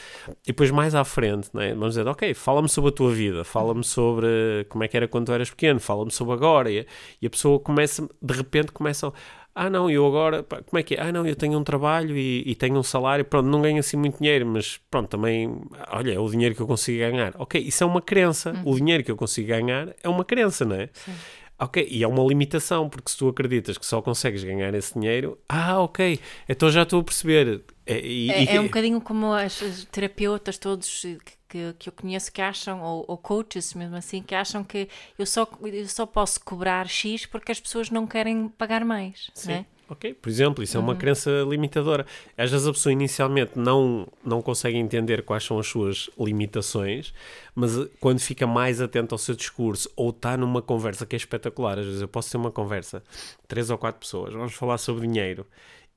[SPEAKER 1] E depois mais à frente, né, vamos dizer, ok, fala-me sobre a tua vida, fala-me sobre como é que era quando tu eras pequeno, fala-me sobre agora, e, e a pessoa começa, de repente começa ah não, eu agora, pá, como é que é? Ah não, eu tenho um trabalho e, e, tenho um salário, pronto, não ganho assim muito dinheiro, mas pronto, também, olha, é o dinheiro que eu consigo ganhar. Ok, isso é uma crença, uhum. o dinheiro que eu consigo ganhar é uma crença, não é? Sim. Ok, e é uma limitação, porque se tu acreditas que só consegues ganhar esse dinheiro, ah, ok, então já estou a perceber.
[SPEAKER 2] É, e, é, é um bocadinho como as terapeutas todos que, que eu conheço que acham, ou, ou, coaches mesmo assim, que acham que eu só, eu só posso cobrar X porque as pessoas não querem pagar mais. Sim. Né?
[SPEAKER 1] Ok, por exemplo, isso é uma uhum. crença limitadora. Às vezes a pessoa inicialmente não, não consegue entender quais são as suas limitações, mas eh, quando fica mais atento ao seu discurso ou está numa conversa que é espetacular, às vezes eu posso ter uma conversa, três ou quatro pessoas, vamos falar sobre dinheiro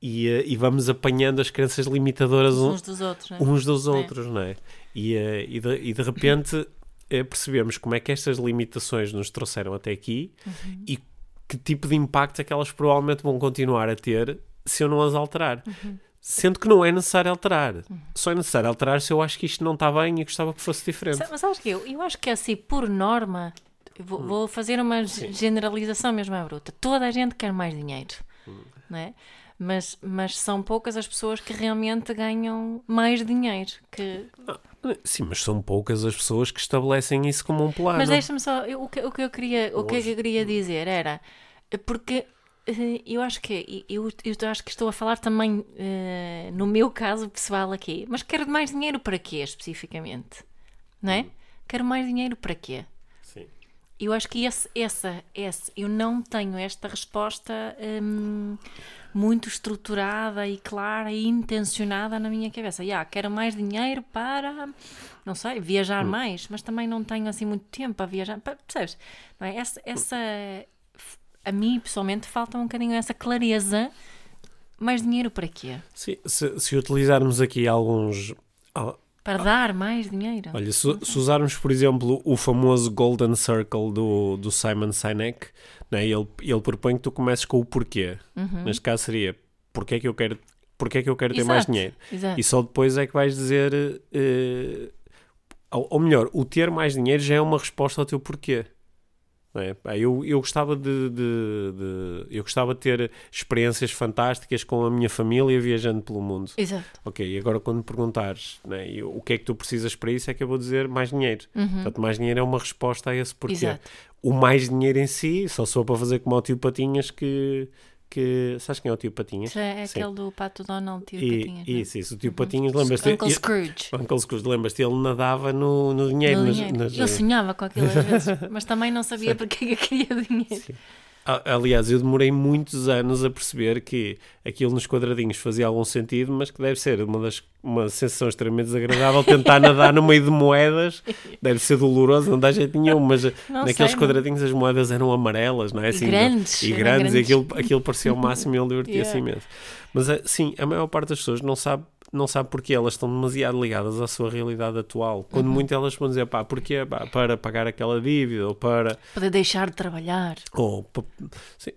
[SPEAKER 1] e, eh, e vamos apanhando as crenças limitadoras
[SPEAKER 2] uns dos outros, né?
[SPEAKER 1] uns dos é. outros, não é? E, uh, e, de, e de repente uh, percebemos como é que estas limitações nos trouxeram até aqui uhum. e que tipo de impacto é que elas provavelmente vão continuar a ter se eu não as alterar. Uhum. Sendo que não é necessário alterar. Uhum. Só é necessário alterar se eu acho que isto não está bem e gostava que fosse diferente.
[SPEAKER 2] Mas sabes que eu, eu acho que é assim, por norma, vou, hum. vou, fazer uma Sim. generalização mesmo à bruta. Toda a gente quer mais dinheiro. Hum. Não é? Mas, mas são poucas as pessoas que realmente ganham mais dinheiro. Que...
[SPEAKER 1] Ah, sim, mas são poucas as pessoas que estabelecem isso como um plano.
[SPEAKER 2] Mas deixa-me só, eu, o, que, o que eu queria, o que eu queria dizer era porque eh, eu acho que eu, eu acho que estou a falar também uh, no meu caso pessoal aqui, mas quero mais dinheiro para quê especificamente? Não é? Hum. Quero mais dinheiro para quê? Sim. Eu acho que esse, essa, esse, eu não tenho esta resposta. Um, muito estruturada e clara e intencionada na minha cabeça. Yeah, quero mais dinheiro para, não sei, viajar hum. mais, mas também não tenho assim muito tempo a viajar. Percebes? Não é? essa, essa, a mim pessoalmente falta um bocadinho essa clareza. Mais dinheiro para quê?
[SPEAKER 1] Sim, se, se utilizarmos aqui alguns
[SPEAKER 2] para ah. dar mais dinheiro.
[SPEAKER 1] Olha, se, se, usarmos, por exemplo, o famoso Golden Circle do, do Simon Sinek, né, ele, ele propõe que tu comeces com o porquê. Uhum. Neste caso seria, porquê é que eu quero, porquê é que eu quero ter mais dinheiro? Exato. E só depois é que vais dizer... Uh, ou, ou melhor, o ter mais dinheiro já é uma resposta ao teu porquê. É? Eu, eu, gostava de, de, de, eu gostava de ter experiências fantásticas com a minha família viajando pelo mundo.
[SPEAKER 2] Exato.
[SPEAKER 1] Ok, e agora quando me perguntares né, eu, o que é que tu precisas para isso, é que eu vou dizer mais dinheiro. Uhum. Portanto, mais dinheiro é uma resposta a esse porquê. Exato. O mais dinheiro em si, só sou para fazer como o tio Patinhas que que. Sabes quem é o tio Patinhas?
[SPEAKER 2] É, é aquele do Pato Donald, tio e, Patinhas.
[SPEAKER 1] Né? Isso, isso, o tio Patinhas, lembras-te?
[SPEAKER 2] Uncle Scrooge.
[SPEAKER 1] Uncle Scrooge, lembras-te? Ele nadava no, no dinheiro. No
[SPEAKER 2] dinheiro. Nas... Eu sonhava com aquilo às vezes, mas também não sabia porque é eu queria dinheiro. Sim.
[SPEAKER 1] Aliás, eu demorei muitos anos a perceber que aquilo nos quadradinhos fazia algum sentido, mas que deve ser uma, das, uma sensação extremamente desagradável tentar nadar no meio de moedas. Deve ser doloroso, não dá jeito nenhum, mas não naqueles sei, quadradinhos não. as moedas eram amarelas, não é?
[SPEAKER 2] Assim, e grandes.
[SPEAKER 1] E grandes, grandes. e aquilo, aquilo parecia o máximo e ele divertia-se yeah. imenso. Mas eh, sim, a maior parte das pessoas não sabe não sabe porque elas estão demasiado ligadas à sua realidade atual. Quando uhum. muito elas vão dizer, pá, porquê? Pá, para pagar aquela dívida ou para...
[SPEAKER 2] Para deixar de trabalhar.
[SPEAKER 1] Ou,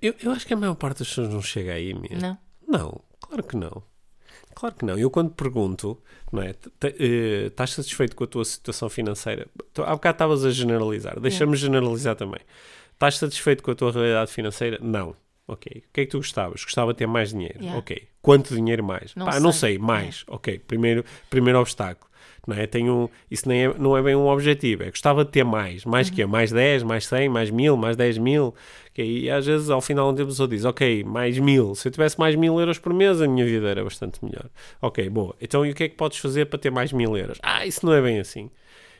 [SPEAKER 1] eu, eu acho que a maior parte das pessoas não chega aí mesmo.
[SPEAKER 2] Não?
[SPEAKER 1] Não, claro que não. Claro que não. Eu quando pergunto, não é, eh, estás satisfeito com a tua situação financeira? Há bocado estavas a generalizar. Deixa-me generalizar também. Estás satisfeito com a tua realidade financeira? Não. Ok. O que é que tu gostavas? Gostava de ter mais dinheiro. Yeah. Ok. Quanto dinheiro mais?
[SPEAKER 2] Não
[SPEAKER 1] Pá,
[SPEAKER 2] sei.
[SPEAKER 1] não sei, mais. Yeah. Ok. Primeiro, primeiro obstáculo. não é? Tenho, isso nem é, não é bem um objetivo, é gostava de ter mais, mais que é, mais 10, mais 100, mais 1000, mais 10 mil, e às vezes ao final um tempo a pessoa diz, ok, mais mil, se eu tivesse mais mil euros por mês a minha vida era bastante melhor. Ok, boa, então e o que é que podes fazer para ter mais mil euros? Ah, isso não é bem assim.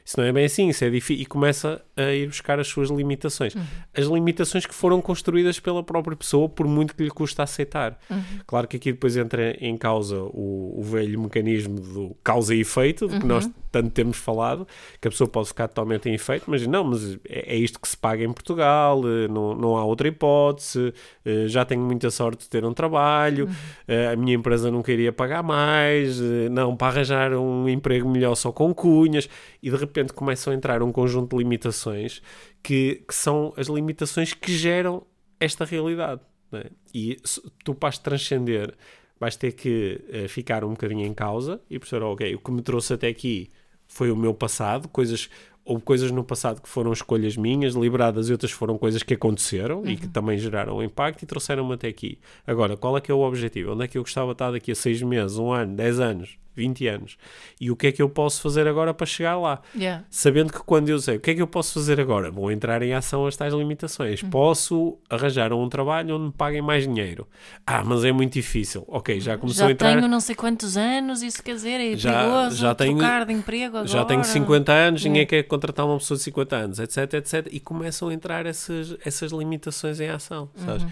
[SPEAKER 1] Isso não é bem assim, isso é difícil. E começa a ir buscar as suas limitações. Uhum. As limitações que foram construídas pela própria pessoa, por muito que lhe custa aceitar. Uhum. Claro que aqui depois entra em causa o, o velho mecanismo do causa e efeito, de que uhum. nós tanto temos falado, que a pessoa pode ficar totalmente em efeito, mas não, mas é, é isto que se paga em Portugal, eh, não, não há outra hipótese, eh, já tenho muita sorte de ter um trabalho, eh, a minha empresa não queria pagar mais, não, para arranjar um emprego melhor só com cunhas, e de repente começam a entrar um conjunto de limitações que, que são as limitações que geram esta realidade. É? E tu, para transcender, vais ter que uh, ficar um bocadinho em causa e perceber, ok, o que me trouxe até aqui foi o meu passado, coisas houve coisas no passado que foram escolhas minhas, liberadas, e outras foram coisas que aconteceram uhum. e que uhum. também geraram impacto e trouxeram-me até aqui. Agora, qual é que é o objetivo? Onde é que eu gostava de estar daqui a seis meses, um ano, dez anos? 20 anos. E o que é que eu posso fazer agora para chegar lá?
[SPEAKER 2] Yeah.
[SPEAKER 1] Sabendo que quando eu sei o que é que eu posso fazer agora, vou entrar em ação as tais limitações. Uhum. Posso arranjar um trabalho onde me paguem mais dinheiro. Ah, mas é muito difícil. Ok, já começou
[SPEAKER 2] já
[SPEAKER 1] a entrar.
[SPEAKER 2] Já tenho não sei quantos anos, isso quer dizer, é já, perigoso já tenho, trocar de emprego agora.
[SPEAKER 1] Já tenho 50 anos, ninguém quer contratar uma pessoa de 50 anos, etc, etc. E começam a entrar essas, essas limitações em ação, sabes? Uhum.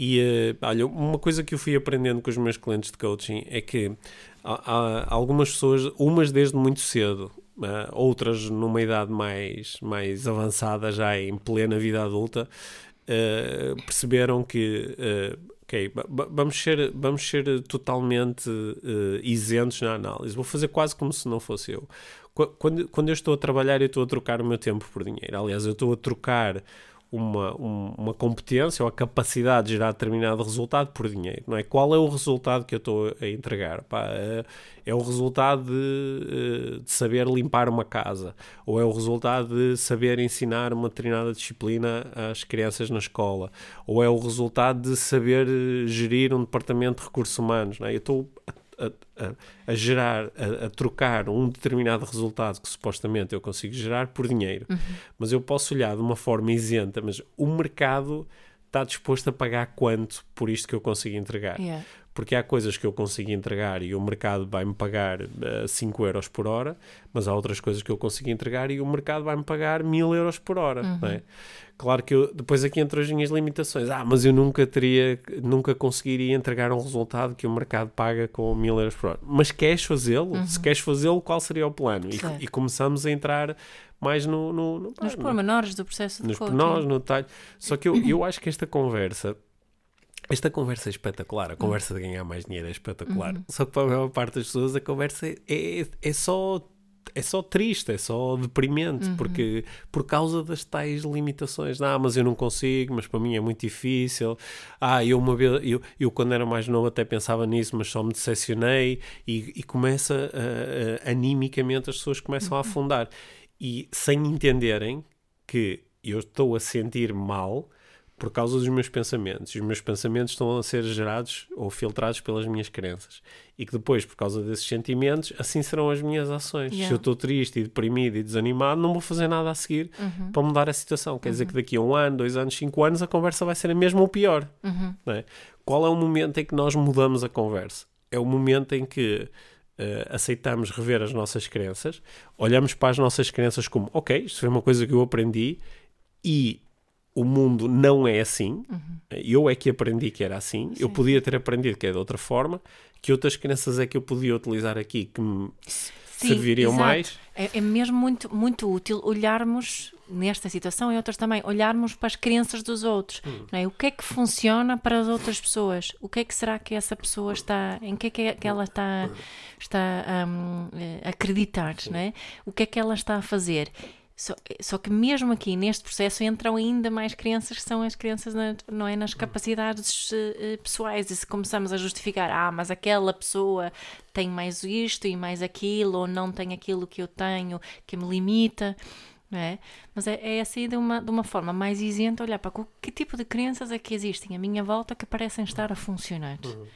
[SPEAKER 1] E uh, olha, uma coisa que eu fui aprendendo com os meus clientes de coaching é que há, algumas pessoas, umas desde muito cedo, uh, outras numa idade mais, mais avançada, já em plena vida adulta, uh, perceberam que. Ok, vamos ser, vamos ser totalmente isentos na análise. Vou fazer quase como se não fosse eu. Quando, quando eu estou a trabalhar, eu estou a trocar o meu tempo por dinheiro. Aliás, eu estou a trocar uma, uma competência ou a capacidade de gerar determinado resultado por dinheiro, não é? Qual é o resultado que eu estou a entregar? Pá, é, é, o resultado de, eh, de, saber limpar uma casa, ou é o resultado de saber ensinar uma determinada disciplina às crianças na escola, ou é o resultado de saber eh, gerir um departamento de recursos humanos, não é? Eu estou a, a, a gerar, a, a, trocar um determinado resultado que supostamente eu consigo gerar por dinheiro. Uhum. Mas eu posso olhar de uma forma isenta, mas o mercado está disposto a pagar quanto por isto que eu consigo entregar. Yeah porque há coisas que eu consigo entregar e o mercado vai-me pagar uh, eh, 5 euros por hora, mas há outras coisas que eu consigo entregar e o mercado vai-me pagar 1000 euros por hora. Uhum. É? Claro que eu, depois aqui entram as minhas limitações. Ah, mas eu nunca teria, nunca conseguiria entregar um resultado que o mercado paga com 1000 euros por hora. Mas queres fazê-lo? Uhum. Se queres fazê-lo, qual seria o plano? E, e, começamos a entrar mais no, no, no
[SPEAKER 2] nos pormenores do processo de
[SPEAKER 1] Nos pormenores, no detalhe. Só que eu, eu acho que esta conversa esta conversa é espetacular, a conversa de ganhar mais dinheiro é espetacular. Uhum. Só que para a maior parte das pessoas a conversa é, é, é só é só triste, é só deprimente, uhum. porque por causa das tais limitações. Ah, mas eu não consigo, mas para mim é muito difícil. Ah, eu uma vez, eu, eu quando era mais novo até pensava nisso, mas só me decepcionei e, e começa, uh, uh, animicamente as pessoas começam uhum. a afundar. E sem entenderem que eu estou a sentir mal por causa dos meus pensamentos. E os meus pensamentos estão a ser gerados ou filtrados pelas minhas crenças. E que depois, por causa desses sentimentos, assim serão as minhas ações. Yeah. Se eu estou triste e deprimido e desanimado, não vou fazer nada a seguir uhum. para mudar a situação. Quer uhum. dizer que daqui a um ano, dois anos, cinco anos, a conversa vai ser a mesma ou pior. Uhum. É? Qual é o momento em que nós mudamos a conversa? É o momento em que Uh, aceitamos rever as nossas crenças, olhamos para as nossas crenças como, ok, isto foi uma coisa que eu aprendi e o mundo não é assim. Uhum. Eu é que aprendi que era assim. Sim. Eu podia ter aprendido que é de outra forma. Que outras crenças é que eu podia utilizar aqui que me Sim, serviriam exato. mais?
[SPEAKER 2] É, é, mesmo muito, muito útil olharmos nesta situação e outras também, olharmos para as crenças dos outros. Hum. É? O que é que funciona para as outras pessoas? O que é que será que essa pessoa está, em que é que, é que ela está, está um, a acreditar? Não é? O que é que ela está a fazer? Só, só, que mesmo aqui neste processo entram ainda mais crianças que são as crianças na, não é nas capacidades uh, pessoais e se começamos a justificar ah mas aquela pessoa tem mais isto e mais aquilo ou não tem aquilo que eu tenho que me limita não é? Mas é, é assim de uma, de uma forma mais isenta olhar para que tipo de crenças é que existem à minha volta que parecem estar a funcionar. Uhum.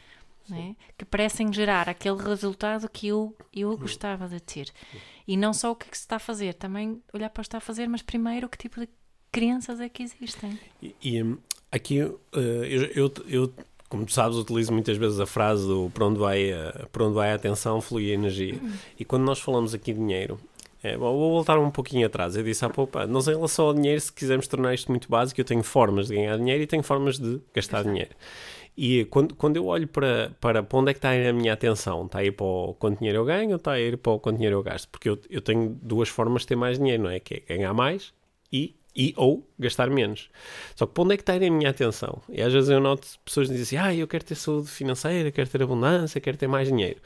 [SPEAKER 2] É? que parecem gerar aquele resultado que eu, eu gostava de ter. E não só o que, é que se está a fazer, também olhar para o que está a fazer, mas primeiro que tipo de crenças é que existem.
[SPEAKER 1] E, e hum, aqui uh, eu, eu, eu, como tu sabes, utilizo muitas vezes a frase do para onde vai a, para onde vai a atenção, flui a energia. Uhum. E quando nós falamos aqui de dinheiro, é, bom, vou voltar um pouquinho atrás. Eu disse há pouco, nós em relação ao dinheiro, se quisermos tornar isto muito básico, eu tenho formas de ganhar dinheiro e tenho formas de gastar Exato. dinheiro. E quando, quando eu olho para, para, para onde é que está a minha atenção, está a ir para o quanto dinheiro eu ganho ou está a ir para o quanto dinheiro eu gasto? Porque eu, eu tenho duas formas de ter mais dinheiro, não é? Que é ganhar mais e e ou gastar menos. Só que para onde é que está a minha atenção? E às vezes eu noto pessoas que dizem assim, ah, eu quero ter saúde financeira, quero ter abundância, quero ter mais dinheiro.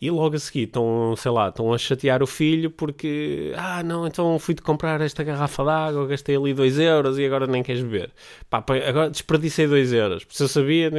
[SPEAKER 1] E logo a seguir estão, sei lá, estão a chatear o filho porque, ah, não, então fui-te comprar esta garrafa de água, gastei ali 2 euros e agora nem queres beber. Pá, agora desperdicei 2 euros. Se eu sabia,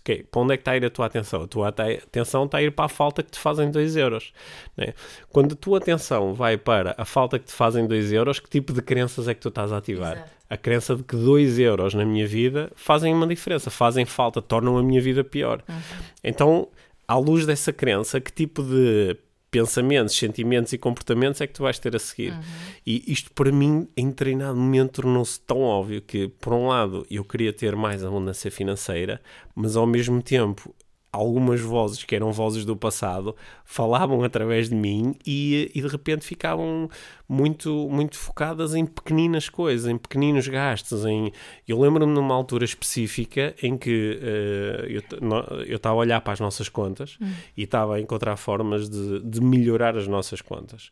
[SPEAKER 1] ok, para onde é que está a ir a tua atenção? A tua atenção está a ir para a falta que te fazem 2 euros. Né? Quando a tua atenção vai para a falta que te fazem 2 euros, que tipo de crenças é que tu estás a ativar? Exato. A crença de que 2 euros na minha vida fazem uma diferença, fazem falta, tornam a minha vida pior. Uhum. Então, à luz dessa crença, que tipo de pensamentos, sentimentos e comportamentos é que tu vais ter a seguir. Uhum. E isto para mim, em treinado momento, tornou-se tão óbvio que, por um lado, eu queria ter mais abundância financeira, mas ao mesmo tempo algumas vozes que eram vozes do passado falavam através de mim e, e de repente ficavam muito, muito focadas em pequeninas coisas, em pequeninos gastos. Em... Eu lembro-me numa altura específica em que uh, eu estava a olhar para as nossas contas hum. e estava a encontrar formas de, de melhorar as nossas contas.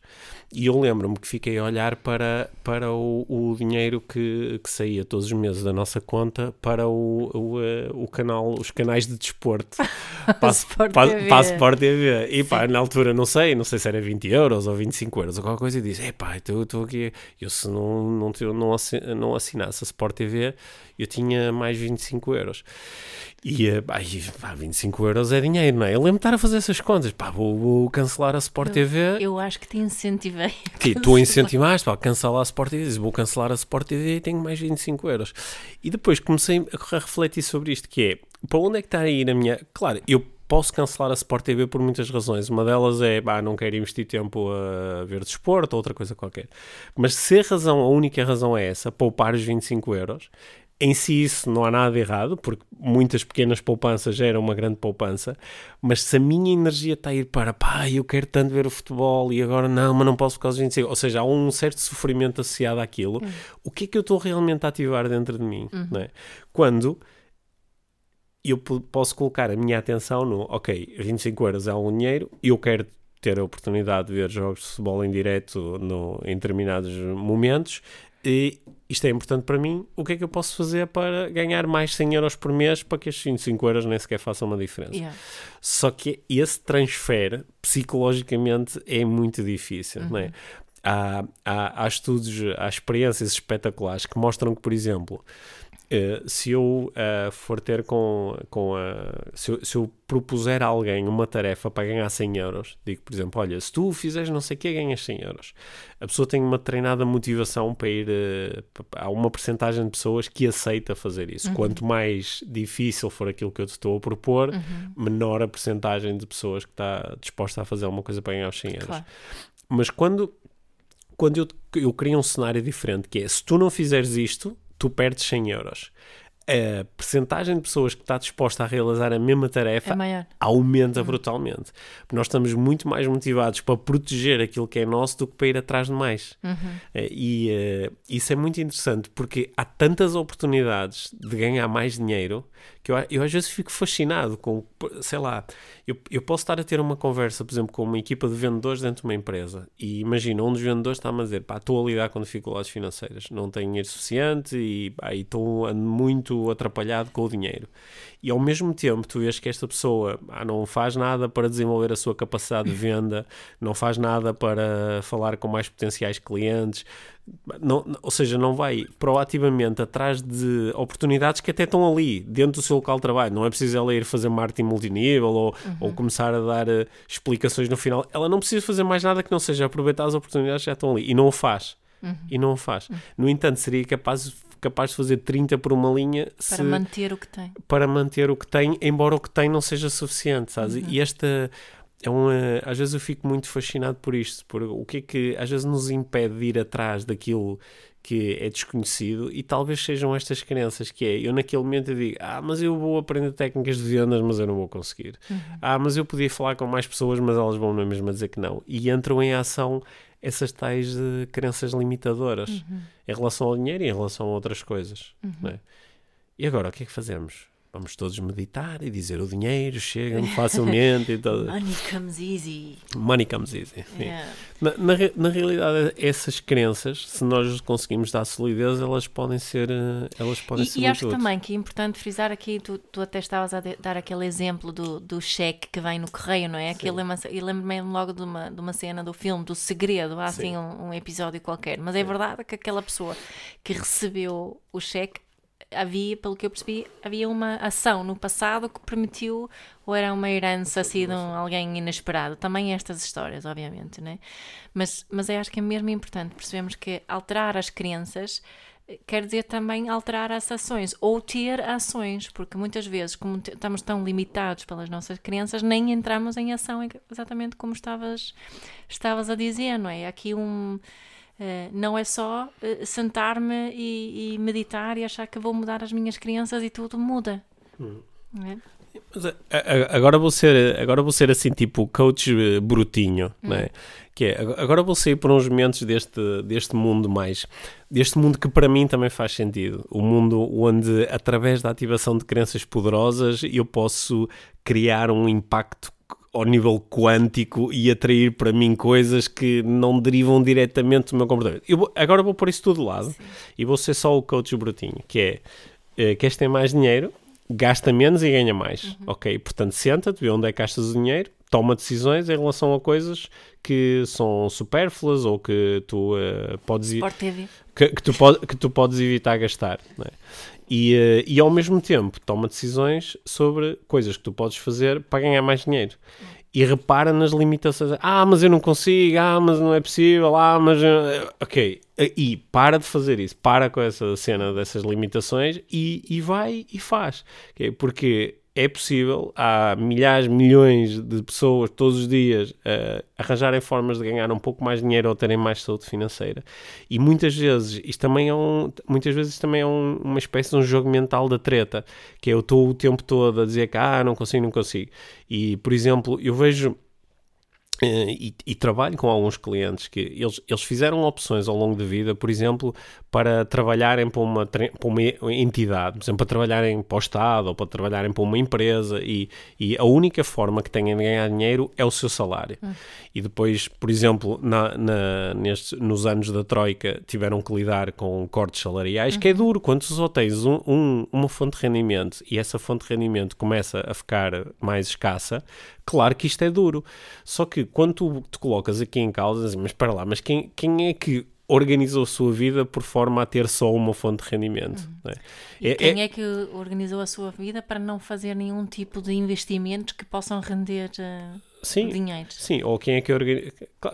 [SPEAKER 1] E eu lembro-me que fiquei a olhar para, para o, o dinheiro que, que saía todos os meses da nossa conta para o, o, uh, o canal, os canais de desporto.
[SPEAKER 2] Passport TV.
[SPEAKER 1] Passport TV. E pá, na altura não sei, não sei se era 20 euros ou 25 euros ou qualquer coisa, e disse: epá, pai, eu estou aqui. Eu, se não, não, não, não assinasse a Sport TV, eu tinha mais 25 euros. E, eh, pá, 25 euros é dinheiro, não é? Eu lembro de estar a fazer essas contas. Pá, vou, vou cancelar a Sport
[SPEAKER 2] eu,
[SPEAKER 1] TV.
[SPEAKER 2] Eu acho que te incentivei.
[SPEAKER 1] Que, tu incentivaste, pá, cancelar a Sport TV. Vou cancelar a Sport TV e tenho mais 25 euros. E depois comecei a refletir sobre isto, que é, para onde é que está a ir a minha... Claro, eu posso cancelar a Sport TV por muitas razões. Uma delas é, bah, não quero investir tempo a ver desporto ou outra coisa qualquer. Mas se a razão, a única razão é essa, poupar os 25 euros, em si isso não há nada de errado, porque muitas pequenas poupanças geram uma grande poupança, mas se a minha energia está a ir para pá, eu quero tanto ver o futebol e agora não, mas não posso por causa dos 25, ou seja, há um certo sofrimento associado àquilo, uhum. o que é que eu estou realmente a ativar dentro de mim? Uhum. É? Quando eu posso colocar a minha atenção no, ok, 25 euros é um dinheiro, eu quero ter a oportunidade de ver jogos de futebol em direto no, em determinados momentos e isto é importante para mim, o que é que eu posso fazer para ganhar mais 100 euros por mês para que estes 25 euros nem sequer façam uma diferença? Yeah. Só que esse transfer, psicologicamente, é muito difícil, uhum. não é? Uhum. Há, há, há estudos, há experiências espetaculares que mostram que, por exemplo, Uh, se eu uh, for ter com, com a. Se eu, se eu, propuser a alguém uma tarefa para ganhar 100 euros, digo, por exemplo, olha, se tu fizeres não sei o que, ganhas 100 euros. A pessoa tem uma treinada motivação para ir. Uh, há uma percentagem de pessoas que aceita fazer isso. Uhum. Quanto mais difícil for aquilo que eu te estou a propor, uhum. menor a percentagem de pessoas que está disposta a fazer alguma coisa para ganhar os 100 euros. Claro. Mas quando, quando eu, eu crio um cenário diferente, que é se tu não fizeres isto tu perdes 100 euros. A percentagem de pessoas que está disposta a realizar a mesma tarefa
[SPEAKER 2] é
[SPEAKER 1] aumenta brutalmente. Porque nós estamos muito mais motivados para proteger aquilo que é nosso do que para ir atrás de mais. Uhum. Eh, e uh, isso é muito interessante porque há tantas oportunidades de ganhar mais dinheiro que eu, eu às vezes fico fascinado com, sei lá, eu, eu posso estar a ter uma conversa, por exemplo, com uma equipa de vendedores dentro de uma empresa e imagina, um dos vendedores está-me a dizer, pá, estou a lidar com dificuldades financeiras, não tenho dinheiro suficiente e pá, estou muito atrapalhado com o dinheiro. E ao mesmo tempo tu vês que esta pessoa ah, não faz nada para desenvolver a sua capacidade de venda, não faz nada para falar com mais potenciais clientes, não, ou seja, não vai proativamente atrás de oportunidades que até estão ali, dentro do seu local de trabalho. Não é preciso ela ir fazer marketing multinível ou, uhum. ou começar a dar uh, explicações no final. Ela não precisa fazer mais nada que não seja aproveitar as oportunidades que já estão ali. E não o faz. Uhum. E não o faz. Uhum. No entanto, seria capaz, capaz de fazer 30 por uma linha
[SPEAKER 2] para se, manter o que tem.
[SPEAKER 1] Para manter o que tem, embora o que tem não seja suficiente, sabes? E uhum. esta é um, uh, às vezes eu fico muito fascinado por isto, por o que é que às vezes nos impede de ir atrás daquilo que é desconhecido e talvez sejam estas crenças que é, eu naquele momento eu digo, ah, mas eu vou aprender técnicas de vendas, mas eu não vou conseguir. Uhum. Ah, mas eu podia falar com mais pessoas, mas elas vão na mesma dizer que não. E entram em ação essas tais uh, crenças limitadoras uhum. em relação ao dinheiro e em relação a outras coisas. Uhum. É? E agora, o que é que fazemos? Vamos todos meditar e dizer o dinheiro chega-me facilmente e todo.
[SPEAKER 2] Money comes easy.
[SPEAKER 1] Money comes easy. Yeah. Na, na, na, realidade, essas crenças, se nós conseguimos dar solidez, elas podem ser. Eh, elas podem
[SPEAKER 2] e,
[SPEAKER 1] ser
[SPEAKER 2] e acho também que é importante frisar aqui, tu, tu até estavas a de, dar aquele exemplo do, do cheque que vem no correio, não é? Aquilo e lembro-me logo de uma, de uma cena do filme, do segredo, há assim um, um, episódio qualquer. Mas é verdade que aquela pessoa que recebeu o cheque havia, pelo que eu percebi, havia uma ação no passado que permitiu, ou era uma herança assim de um, alguém inesperado. Também estas histórias, obviamente, né? Mas, mas eu acho que é mesmo importante percebemos que alterar as crenças eh, quer dizer também alterar as ações ou ter ações, porque muitas vezes, como estamos tão limitados pelas nossas crenças, nem entramos em ação exatamente como estavas, estavas a dizer, não é? Aqui um Uh, não é só uh, sentar-me e, e, meditar e achar que vou mudar as minhas crenças e tudo muda. Hum. É?
[SPEAKER 1] Mas, agora vou ser agora vou ser assim tipo coach eh, brutinho, hum. né? que é agora vou sair por uns momentos deste deste mundo mais deste mundo que para mim também faz sentido, o mundo onde através da ativação de crenças poderosas eu posso criar um impacto ao nível quântico e atrair para mim coisas que não derivam diretamente do meu comportamento. Eu vou, agora vou pôr isso tudo de lado Sim. e vou ser só o coach brutinho, que é, uh, queres ter mais dinheiro, gasta menos e ganha mais, uhum. ok? Portanto, senta-te, vê onde é que gastas o dinheiro, toma decisões em relação a coisas que são supérfluas ou que tu uh, podes... Que, que, tu que tu podes evitar gastar, é? E, uh, e ao mesmo tempo toma decisões sobre coisas que tu podes fazer para ganhar mais dinheiro. E repara nas limitações. Ah, mas eu não consigo. Ah, mas não é possível. Ah, mas. Ok. E para de fazer isso. Para com essa cena dessas limitações e, e vai e faz. Okay? Porque é possível, há milhares, milhões de pessoas todos os dias uh, arranjarem formas de ganhar um pouco mais dinheiro ou terem mais saúde financeira. E muitas vezes isto também é um, muitas vezes também é um, uma espécie de um jogo mental da treta, que é eu estou o tempo todo a dizer que ah, não consigo, não consigo. E, por exemplo, eu vejo e, e, trabalho com alguns clientes que eles, eles fizeram opções ao longo da vida, por exemplo, para trabalharem para uma, para uma entidade, por exemplo, para trabalharem para o Estado ou para trabalharem para uma empresa e, e a única forma que têm de ganhar dinheiro é o seu salário. Hum. E depois, por exemplo, na, na, nos anos da Troika tiveram que lidar com cortes salariais, hum. que é uhum. duro. Quando tu só tens um, um, uma fonte de rendimento e essa fonte de rendimento começa a ficar mais escassa, claro que isto é duro. Só que quando tu te colocas aqui em causa, mas para lá, mas quem, quem é que organizou a sua vida por forma a ter só uma fonte de rendimento. Uhum.
[SPEAKER 2] É? quem é... é... que organizou a sua vida para não fazer nenhum tipo de investimentos que possam render uh, sim, dinheiro?
[SPEAKER 1] Sim, ou quem é que organiza.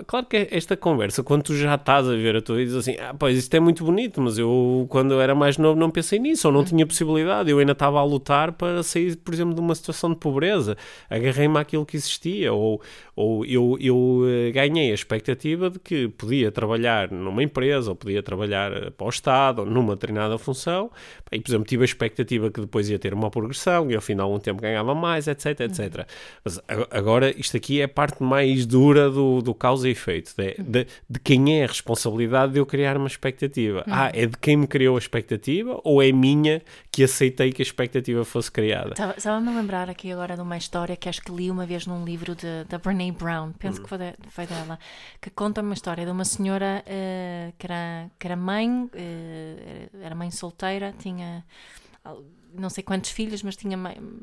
[SPEAKER 1] Claro que esta conversa, quando tu já estás a ver a tua vida, assim, ah, pois isto é muito bonito, mas eu, quando eu era mais novo, não pensei nisso, ou não uhum. tinha possibilidade. Eu ainda estava a lutar para sair, por exemplo, de uma situação de pobreza. Agarrei-me àquilo que existia, ou, ou eu, eu eh, ganhei a expectativa de que podia trabalhar numa empresa, ou podia trabalhar eh, para o Estado, ou numa determinada função, e por exemplo tive a expectativa que depois ia ter uma progressão, e ao final um tempo ganhava mais, etc, etc. Uhum. Mas agora isto aqui é a parte mais dura do, do causa e efeito, de, de, de quem é a responsabilidade de eu criar uma expectativa. Uhum. Ah, é de quem me criou a expectativa, ou é minha que aceitei que a expectativa fosse criada?
[SPEAKER 2] Estava-me a lembrar aqui agora de uma história que acho que li uma vez num livro da Brené Brené Brown, penso que foi, de, foi, dela, que conta uma história de uma senhora uh, que, era, que era mãe, uh, era mãe solteira, tinha não sei quantos filhos, mas tinha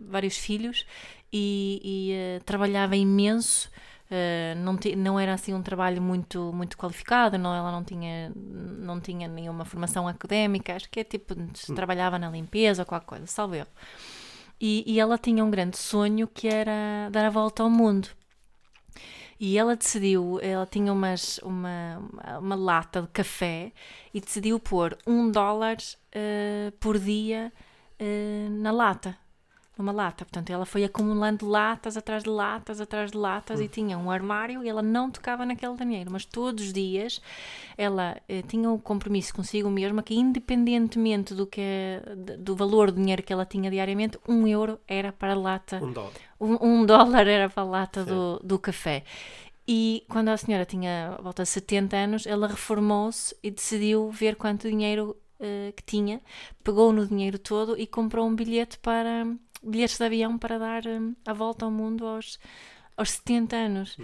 [SPEAKER 2] vários filhos e, e uh, trabalhava imenso. Uh, não, não era assim um trabalho muito muito qualificado, não, ela não tinha não tinha nenhuma formação académica, acho que é tipo hum. trabalhava na limpeza ou qualquer coisa, salve eu. E, e ela tinha um grande sonho que era dar a volta ao mundo. E ela decidiu, ela tinha umas, uma, uma lata de café e decidiu pôr um dólar uh, por dia uh, na lata. numa lata. Portanto, ela foi acumulando latas atrás de latas, atrás de latas e tinha um armário e ela não tocava naquele dinheiro. Mas todos os dias ela eh, tinha um compromisso consigo mesma que, independentemente do, que, do valor do dinheiro que ela tinha diariamente, um euro era para a lata.
[SPEAKER 1] Um dólar.
[SPEAKER 2] Um, um dólar era para a lata do, do café. E quando a senhora tinha volta de 70 anos, ela reformou-se e decidiu ver quanto dinheiro uh, que tinha, pegou no dinheiro todo e comprou um bilhete para bilhetes de avião para dar um, a volta ao mundo aos, aos 70 anos.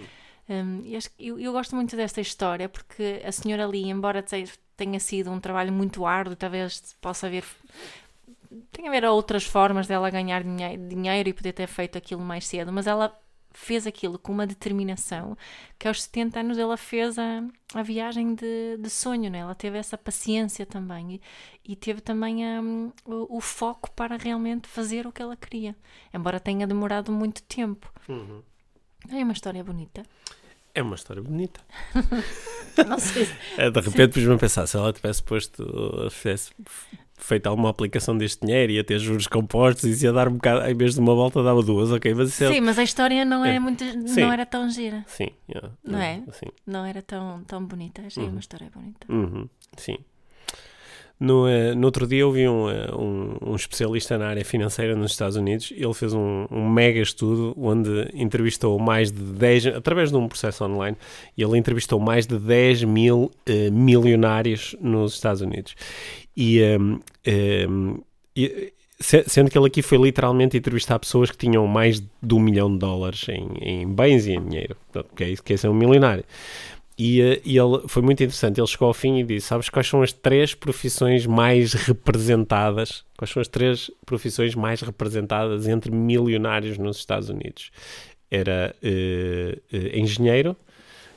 [SPEAKER 2] Um, eu, eu, gosto muito desta história porque a senhora ali, embora tenha sido um trabalho muito árduo, talvez possa haver tem a ver outras formas dela ganhar dinheiro e poder ter feito aquilo mais cedo, mas ela fez aquilo com uma determinação que aos 70 anos ela fez a, a viagem de, de sonho, né? ela teve essa paciência também e, e teve também um, o, o, foco para realmente fazer o que ela queria, embora tenha demorado muito tempo. Uhum. É uma história bonita.
[SPEAKER 1] É uma história bonita.
[SPEAKER 2] Não sei.
[SPEAKER 1] É, de repente pus-me a pensar, se ela tivesse posto, fizesse feito alguma aplicação deste dinheiro, ia ter juros compostos e ia dar um bocado, em vez de uma volta dava duas, ok?
[SPEAKER 2] Mas é Sim, mas a história não é, é muito, Sim. não era tão gira.
[SPEAKER 1] Sim,
[SPEAKER 2] yeah. não é? Sim. Não era tão, tão bonita, achei uhum. uma história bonita.
[SPEAKER 1] Uhum. Sim. No, uh, no outro dia eu vi um, uh, um, um, especialista na área financeira nos Estados Unidos. Ele fez um, um, mega estudo onde entrevistou mais de 10, através de um processo online, ele entrevistou mais de 10 mil uh, milionários nos Estados Unidos. E, um, um, e, sendo que ele aqui foi literalmente entrevistar pessoas que tinham mais de um milhão de dólares em, em bens e em dinheiro, que é isso que é ser um milionário. E, eh, e, ele foi muito interessante. Ele chegou ao fim e disse: Sabes quais são as três profissões mais representadas? Quais são as três profissões mais representadas entre milionários nos Estados Unidos? Era uh, uh, engenheiro,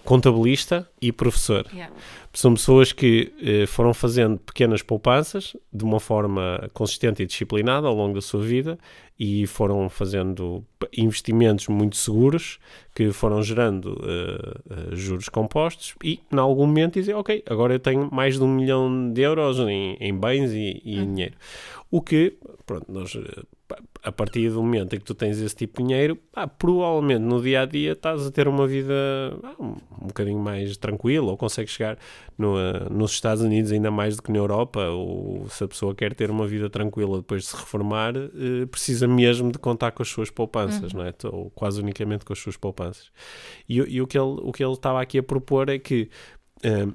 [SPEAKER 1] contabilista e professor. Yeah. São pessoas que eh, foram fazendo pequenas poupanças de uma forma consistente e disciplinada ao longo da sua vida e foram fazendo investimentos muito seguros que foram gerando uh, uh, juros compostos e, em algum momento, dizem: Ok, agora eu tenho mais de um milhão de euros em, em bens e, e em uhum. dinheiro. O que, pronto, nós eh, a partir do momento em que tu tens esse tipo de dinheiro, ah, provavelmente no dia a dia estás a ter uma vida ah, um, um bocadinho mais tranquila ou consegues chegar no, uh, nos Estados Unidos ainda mais do que na Europa. Ou se a pessoa quer ter uma vida tranquila depois de se reformar, uh, precisa mesmo de contar com as suas poupanças, uhum. não é? Ou quase unicamente com as suas poupanças. E, e o, que ele, o que ele estava aqui a propor é que. Uh,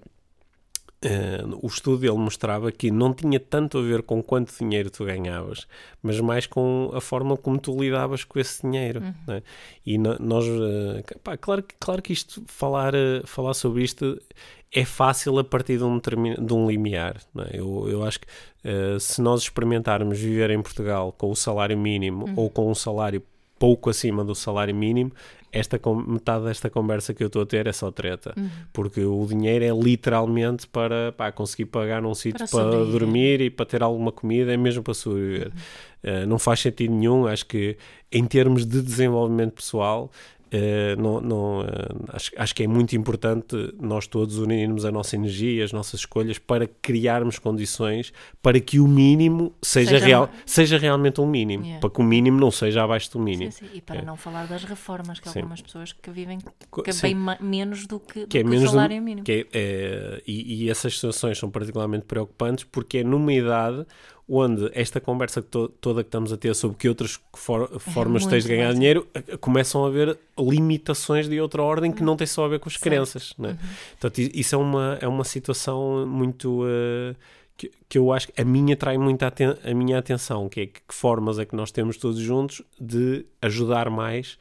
[SPEAKER 1] Uh, o estudo dele mostrava que não tinha tanto a ver com quanto dinheiro tu ganhavas, mas mais com a forma como tu lidavas com esse dinheiro. Uhum. Né? E no, nós, uh, pá, claro, claro que isto, falar, uh, falar sobre isto é fácil a partir de um, de um limiar. É? Eu, eu acho que se nós experimentarmos viver em Portugal com o salário mínimo uhum. ou com um salário pouco acima do salário mínimo, esta metade desta conversa que eu estou a ter é só treta, uhum. porque o dinheiro é literalmente para pá, conseguir pagar num sítio para, para, dormir e para ter alguma comida, é mesmo para sobreviver. Uhum. Uh, não faz sentido nenhum, acho que em termos de desenvolvimento pessoal, Uh, não, não, uh, acho, acho que é muito importante nós todos unirmos a nossa energia, as nossas escolhas para criarmos condições para que o mínimo seja, seja, real, seja realmente um mínimo, yeah. para que o mínimo não seja abaixo do mínimo.
[SPEAKER 2] Sim, sim. E para é. não falar das reformas, que algumas pessoas que vivem que bem menos do que, do
[SPEAKER 1] que,
[SPEAKER 2] é
[SPEAKER 1] que menos
[SPEAKER 2] o salário mínimo.
[SPEAKER 1] Que é, é, e, e essas situações são particularmente preocupantes porque é numa idade onde esta conversa to toda que estamos a ter sobre que outras for é formas tens de ganhar dinheiro começam a haver limitações de outra ordem que não tem só a ver com as certo. crenças. Né? Uhum. Portanto, isso é uma, é uma situação muito. Uh, que, que eu acho que a minha atrai muito a, a minha atenção, que é que, que formas é que nós temos todos juntos de ajudar mais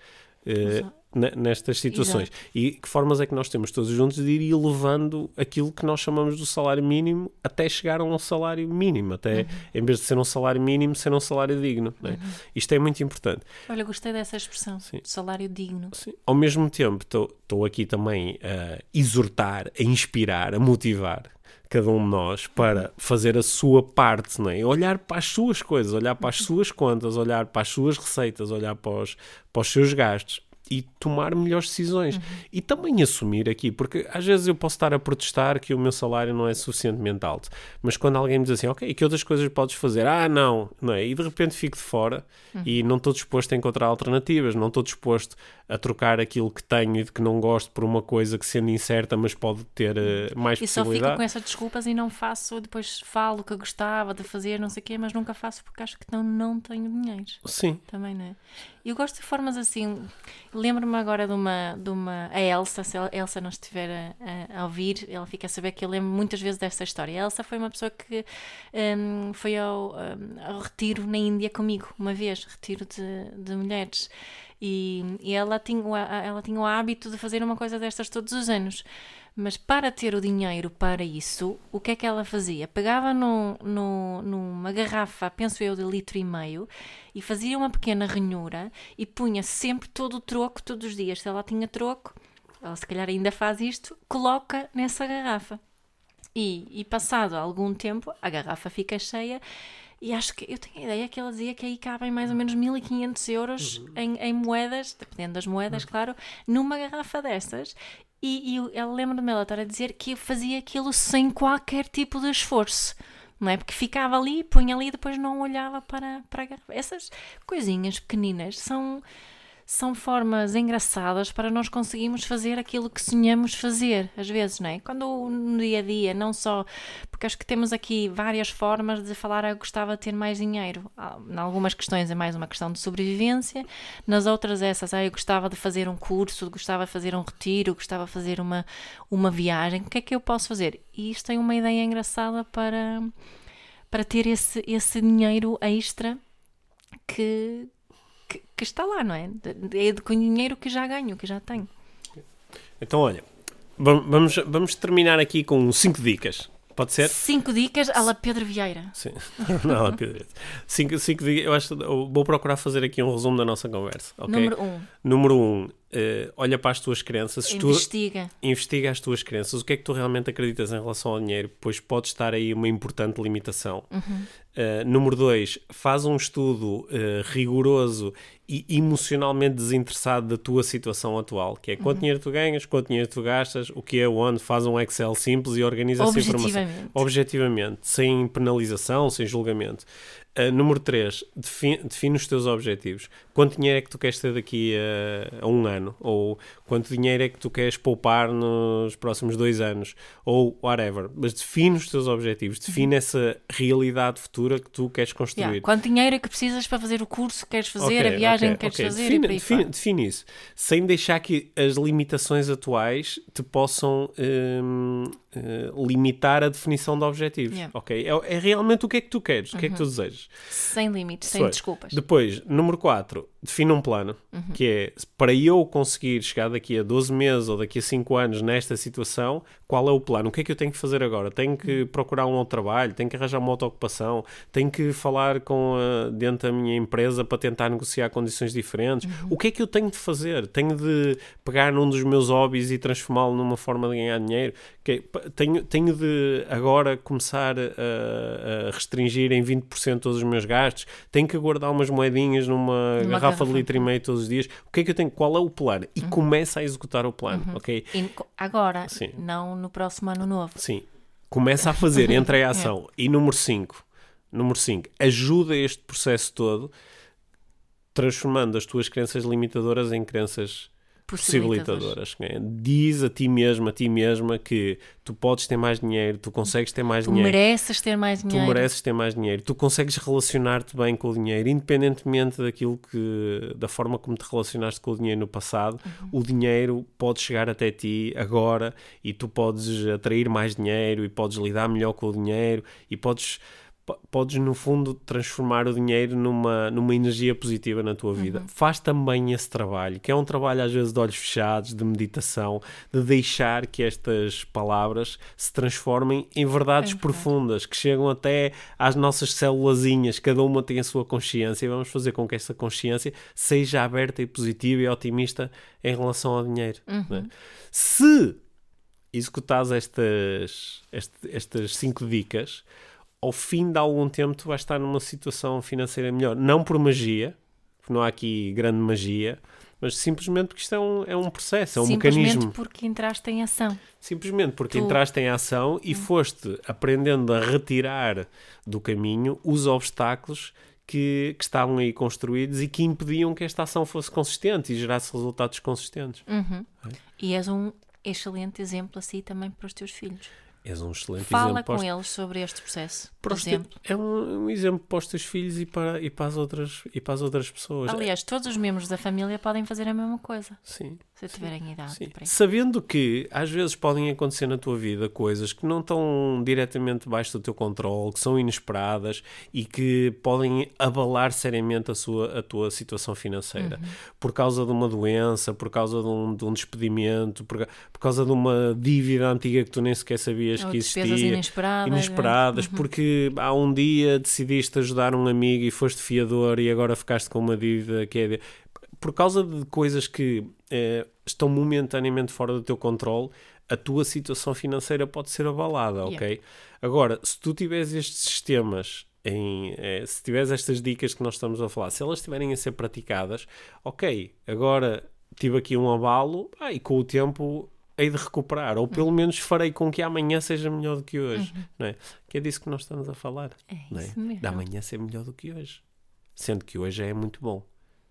[SPEAKER 1] uh, nestas situações. Exato. E que formas é que nós temos todos juntos de ir elevando aquilo que nós chamamos do salário mínimo até chegar a um salário mínimo, até uhum. em vez de ser um salário mínimo, ser um salário digno. É? Uhum. Isto é muito importante.
[SPEAKER 2] Olha, gostei dessa expressão, Sim. salário digno.
[SPEAKER 1] Sim. Ao mesmo tempo, estou aqui também a exortar, a inspirar, a motivar cada um de nós para fazer a sua parte, não é? olhar para as suas coisas, olhar para as suas contas, olhar para as suas receitas, olhar para os, para os seus gastos e tomar melhores decisões. Uhum. E também assumir aqui, porque às vezes eu posso estar a protestar que o meu salário não é suficientemente alto, mas quando alguém me diz assim, ok, que outras coisas podes fazer? Ah, não, não é? E de repente fico de fora uhum. e não estou disposto a encontrar alternativas, não estou disposto a trocar aquilo que tenho e de que não gosto por uma coisa que sendo incerta, mas pode ter uh, mais
[SPEAKER 2] e. E só fico com essas desculpas e não faço, depois falo que gostava de fazer, não sei o quê, mas nunca faço porque acho que não, não tenho dinheiro.
[SPEAKER 1] Sim.
[SPEAKER 2] Também, não é? Eu gosto de formas assim. Lembro-me agora de uma, de uma. A Elsa, se a Elsa não estiver a, a, ouvir, ela fica a saber que eu lembro muitas vezes desta história. A Elsa foi uma pessoa que um, foi ao, um, ao retiro na Índia comigo, uma vez, retiro de, de mulheres. E, e ela, tinha, ela tinha o hábito de fazer uma coisa destas todos os anos. Mas para ter o dinheiro para isso, o que é que ela fazia? Pegava no, no, numa garrafa, penso eu, de litro e meio, e fazia uma pequena ranhura e punha sempre todo o troco todos os dias. Se ela tinha troco, ela se calhar ainda faz isto, coloca nessa garrafa. E, e passado algum tempo, a garrafa fica cheia e acho que eu tenho a ideia que ela dizia que aí cabem mais ou menos 1500 euros uhum. em, em, moedas, dependendo das moedas, uhum. claro, numa garrafa destas. E, e ela lembra-me ela estar a dizer que fazia aquilo sem qualquer tipo de esforço. Não é? Porque ficava ali, punha ali e depois não olhava para, para a garrafa. Essas coisinhas pequeninas são são formas engraçadas para nós conseguirmos fazer aquilo que sonhamos fazer, às vezes, não é? Quando no dia a dia, não só. Porque acho que temos aqui várias formas de falar, eu gostava de ter mais dinheiro. Em algumas questões é mais uma questão de sobrevivência, nas outras, essas, ah, eu gostava de fazer um curso, gostava de fazer um retiro, gostava de fazer uma, uma viagem, o que é que eu posso fazer? E isto tem uma ideia engraçada para, para ter esse, esse dinheiro extra que, que, que está lá, não é? É com o dinheiro que já ganho, que já tenho.
[SPEAKER 1] Então, olha, vamos, vamos terminar aqui com 5 dicas. Pode ser?
[SPEAKER 2] Cinco dicas à la Pedro Vieira.
[SPEAKER 1] Sim, não, la Pedro Vieira. Cinco, cinco dicas, eu acho vou procurar fazer aqui um resumo da nossa conversa. Okay?
[SPEAKER 2] Número um.
[SPEAKER 1] Número um, uh, olha para as tuas crenças.
[SPEAKER 2] Investiga.
[SPEAKER 1] Tu, investiga as tuas crenças. O que é que tu realmente acreditas em relação ao dinheiro? Pois pode estar aí uma importante limitação. Uhum. Uh, número dois, faz um estudo uh, rigoroso e emocionalmente desinteressado da tua situação atual, que é quanto uhum. dinheiro tu ganhas, quanto dinheiro tu gastas, o que é onde, faz um Excel simples e organiza essa informação. Objetivamente, sem penalização, sem julgamento. Uh, número 3, define, define, os teus objetivos. Quanto dinheiro é que tu queres ter daqui a, a, um ano? Ou quanto dinheiro é que tu queres poupar nos próximos dois anos? Ou whatever. Mas define os teus objetivos, define uhum. essa realidade futura que tu queres construir. Yeah.
[SPEAKER 2] Quanto dinheiro é que precisas para fazer o curso que queres fazer, okay, a viagem okay, que queres okay. fazer?
[SPEAKER 1] Define, define, define, isso. Sem deixar que as limitações atuais te possam. Hum, uh, limitar a definição de objetivos. Yeah. Ok? É, é, realmente o que é que tu queres, uhum. o que é que tu uhum. desejas.
[SPEAKER 2] Sem limites, sem desculpas.
[SPEAKER 1] Depois, número 4, define um plano, uhum. que é para eu conseguir chegar daqui a 12 meses ou daqui a 5 anos nesta situação, qual é o plano? O que é que eu tenho que fazer agora? Tenho que uhum. procurar um outro trabalho? Tenho que arranjar uma outra ocupação? Tenho que falar com a, dentro da minha empresa para tentar negociar condições diferentes? Uhum. O que é que eu tenho de fazer? Tenho de pegar num dos meus hobbies e transformá-lo numa forma de ganhar dinheiro? Que, tenho, tenho de agora começar a, a restringir em 20% todos os meus gastos? Tenho que guardar umas moedinhas numa, numa garrafa garrafa de litro e meio todos os dias. O que é que eu tenho? Qual é o plano? E uhum. começa a executar o plano, uhum. ok?
[SPEAKER 2] E agora, Sim. não no próximo ano novo.
[SPEAKER 1] Sim. Começa a fazer, entra em ação. é. E número 5, número 5, ajuda este processo todo transformando as tuas crenças limitadoras em crenças possibilitadoras. É? Diz a ti mesmo, a ti mesma que tu podes ter mais dinheiro, tu consegues ter mais
[SPEAKER 2] tu
[SPEAKER 1] dinheiro.
[SPEAKER 2] Tu mereces ter mais dinheiro.
[SPEAKER 1] Tu mereces ter mais dinheiro. Tu consegues relacionar-te bem com o dinheiro, independentemente daquilo que da forma como te relacionaste com o dinheiro no passado. Uhum. O dinheiro pode chegar até ti agora e tu podes atrair mais dinheiro e podes lidar melhor com o dinheiro e podes podes no fundo transformar o dinheiro numa, numa energia positiva na tua vida. Uhum. Faz também esse trabalho, que é um trabalho às vezes de olhos fechados, de meditação, de deixar que estas palavras se transformem em verdades é profundas, que chegam até às nossas célulazinhas, cada uma tem a sua consciência e vamos fazer com que essa consciência seja aberta e positiva e otimista em relação ao dinheiro. Uhum. Né? Se executares estas, estas, estas cinco dicas, ao fim de algum tempo tu vais estar numa situação financeira melhor. Não por magia, porque não há aqui grande magia, mas simplesmente porque isto é um, é um processo, é um
[SPEAKER 2] Simplesmente
[SPEAKER 1] mecanismo.
[SPEAKER 2] porque entraste em ação.
[SPEAKER 1] Simplesmente porque
[SPEAKER 2] Tu-
[SPEAKER 1] entraste em ação e foste aprendendo a retirar do caminho os obstáculos que, que estavam aí construídos e que impediam que esta ação fosse consistente e gerasse resultados consistentes.
[SPEAKER 2] Uhum. E és um excelente exemplo assim também para os teus filhos.
[SPEAKER 1] És um excelente
[SPEAKER 2] Fala
[SPEAKER 1] exemplo. os-
[SPEAKER 2] com eles sobre este processo, por exemplo.
[SPEAKER 1] É um, um exemplo para os teus filhos e para, e para, as, outras, e para as outras pessoas.
[SPEAKER 2] Aliás, todos os membros da família podem fazer a mesma coisa,
[SPEAKER 1] Sim.
[SPEAKER 2] se tiverem idade.
[SPEAKER 1] Sim. Sabendo que às vezes podem acontecer na tua vida coisas que não estão diretamente debaixo do teu controle, que são inesperadas e que podem abalar seriamente a, sua, a tua situação financeira.
[SPEAKER 2] Uhum.
[SPEAKER 1] Por causa de uma doença, por causa de um, de um despedimento, por, por causa de uma dívida antiga que tu nem sequer sabias
[SPEAKER 2] Ou
[SPEAKER 1] que
[SPEAKER 2] despesas
[SPEAKER 1] existia.
[SPEAKER 2] inesperadas.
[SPEAKER 1] Inesperadas, porque há um dia decidiste ajudar um amigo e foste fiador e agora ficaste com uma dívida que é. Por causa de coisas que eh, estão momentaneamente fora do teu controle, a tua situação financeira pode ser abalada, ok? Agora, se tu tiveres estes sistemas. Em, eh, se tiveres estas dicas que nós estamos a falar, se elas estiverem a ser praticadas, ok, agora tive aqui um abalo ah, e com o tempo hei de recuperar, ou pelo menos farei com que amanhã seja melhor do que hoje, não é? Que é disso que nós estamos a falar,
[SPEAKER 2] É
[SPEAKER 1] não é?
[SPEAKER 2] isso mesmo.
[SPEAKER 1] Da amanhã ser melhor do que hoje, sendo que hoje é muito bom,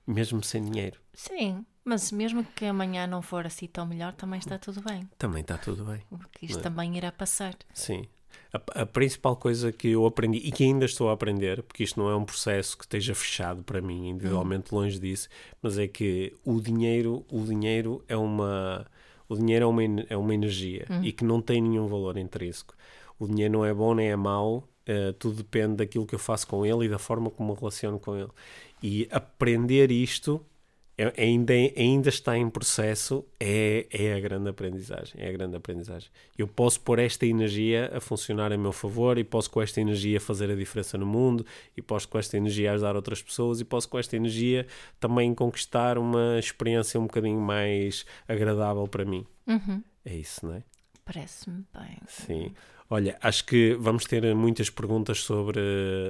[SPEAKER 1] mesmo sem dinheiro,
[SPEAKER 2] Sim, mas mesmo que amanhã não for assim tão melhor, também está tudo bem.
[SPEAKER 1] também está tudo bem,
[SPEAKER 2] Porque isto também irá passar.
[SPEAKER 1] sim. A, a principal coisa que eu aprendi e que ainda estou a aprender, porque isto não é um processo que esteja fechado para mim, individualmente longe disso, mas é que o dinheiro, o dinheiro é uma o dinheiro é uma, é uma energia e que não tem nenhum valor intrínseco. O dinheiro não é bom nem é mau, eh, tudo depende daquilo que eu faço com ele e da forma como me relaciono com ele. E aprender isto ainda, ainda está em processo, é, é a grande aprendizagem. É a grande aprendizagem. Eu posso pôr esta energia a funcionar a meu favor e posso com esta energia fazer a diferença no mundo e posso com esta energia ajudar outras pessoas e posso com esta energia também conquistar uma experiência um bocadinho mais agradável para mim.
[SPEAKER 2] Uhum.
[SPEAKER 1] É isso, não é?
[SPEAKER 2] Parece-me bem.
[SPEAKER 1] Sim. Olha, acho que vamos ter muitas perguntas sobre,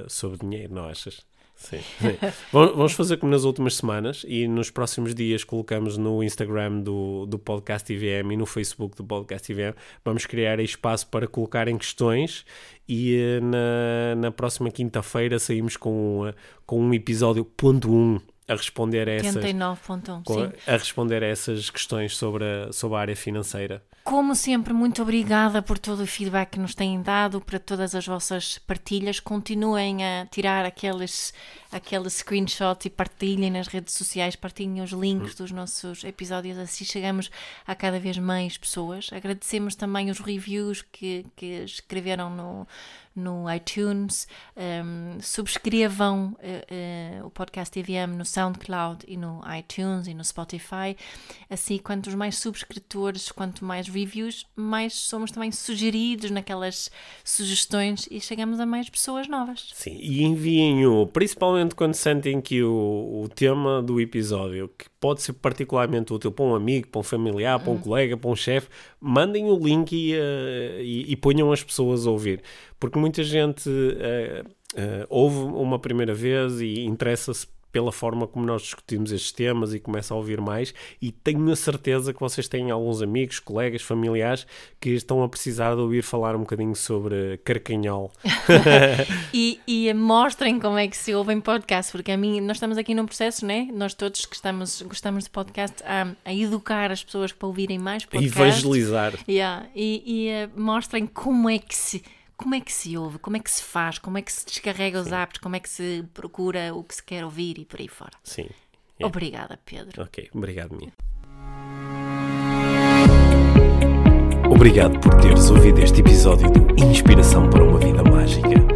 [SPEAKER 1] sobre dinheiro, não achas? Sim. sim. Vamos fazer como nas últimas semanas e nos próximos dias colocamos no Instagram do, do Podcast IVM e no Facebook do Podcast IVM. Vamos criar espaço para colocarem questões e eh, na, na próxima quinta-feira saímos com, eh, com um episódio ponto 1 a responder a essas,
[SPEAKER 2] 89.1,
[SPEAKER 1] com-
[SPEAKER 2] sim.
[SPEAKER 1] a responder a essas questões sobre a, sobre a área financeira.
[SPEAKER 2] Como sempre, muito obrigada por todo o feedback que nos têm dado, para todas as vossas partilhas. Continuem a tirar aqueles, aqueles screenshots e partilhem nas redes sociais, partilhem os links dos nossos episódios, assim chegamos a cada vez mais pessoas. Agradecemos também os reviews que, que escreveram no, no iTunes. Um, subscrevam eh, eh, o podcast IVM no SoundCloud e no iTunes e no Spotify. Assim, quantos mais subscritores, quanto mais reviews, mais somos também sugeridos naquelas sugestões e chegamos a mais pessoas novas.
[SPEAKER 1] Sim, e enviem-o, principalmente quando sentem que o, o tema do episódio, que pode ser particularmente útil para um amigo, para um familiar, para um colega, para um chefe, mandem o link e, eh, e, e ponham as pessoas a ouvir. Porque muita gente eh, eh, ouve uma primeira vez e interessa-se pela forma como nós discutimos estes temas e começa a ouvir mais e tenho a certeza que vocês têm alguns amigos, colegas, familiares que estão a precisar de ouvir falar um bocadinho sobre carcanhol.
[SPEAKER 2] E, e mostrem como é que se ouvem podcast, porque a mim, nós estamos aqui num processo, né? Nós todos que estamos, gostamos de podcast, a, a educar as pessoas para ouvirem mais
[SPEAKER 1] A
[SPEAKER 2] podcasts.
[SPEAKER 1] evangelizar.
[SPEAKER 2] Yeah, E, e eh, mostrem como é que se como é que se ouve, como é que se faz, como é que se descarrega os apps, como é que se procura o que se quer ouvir e por aí fora.
[SPEAKER 1] Sim. Yeah.
[SPEAKER 2] Obrigada, Pedro.
[SPEAKER 1] Ok, obrigado, Minha. Obrigado por teres ouvido este episódio do Inspiração para uma Vida Mágica.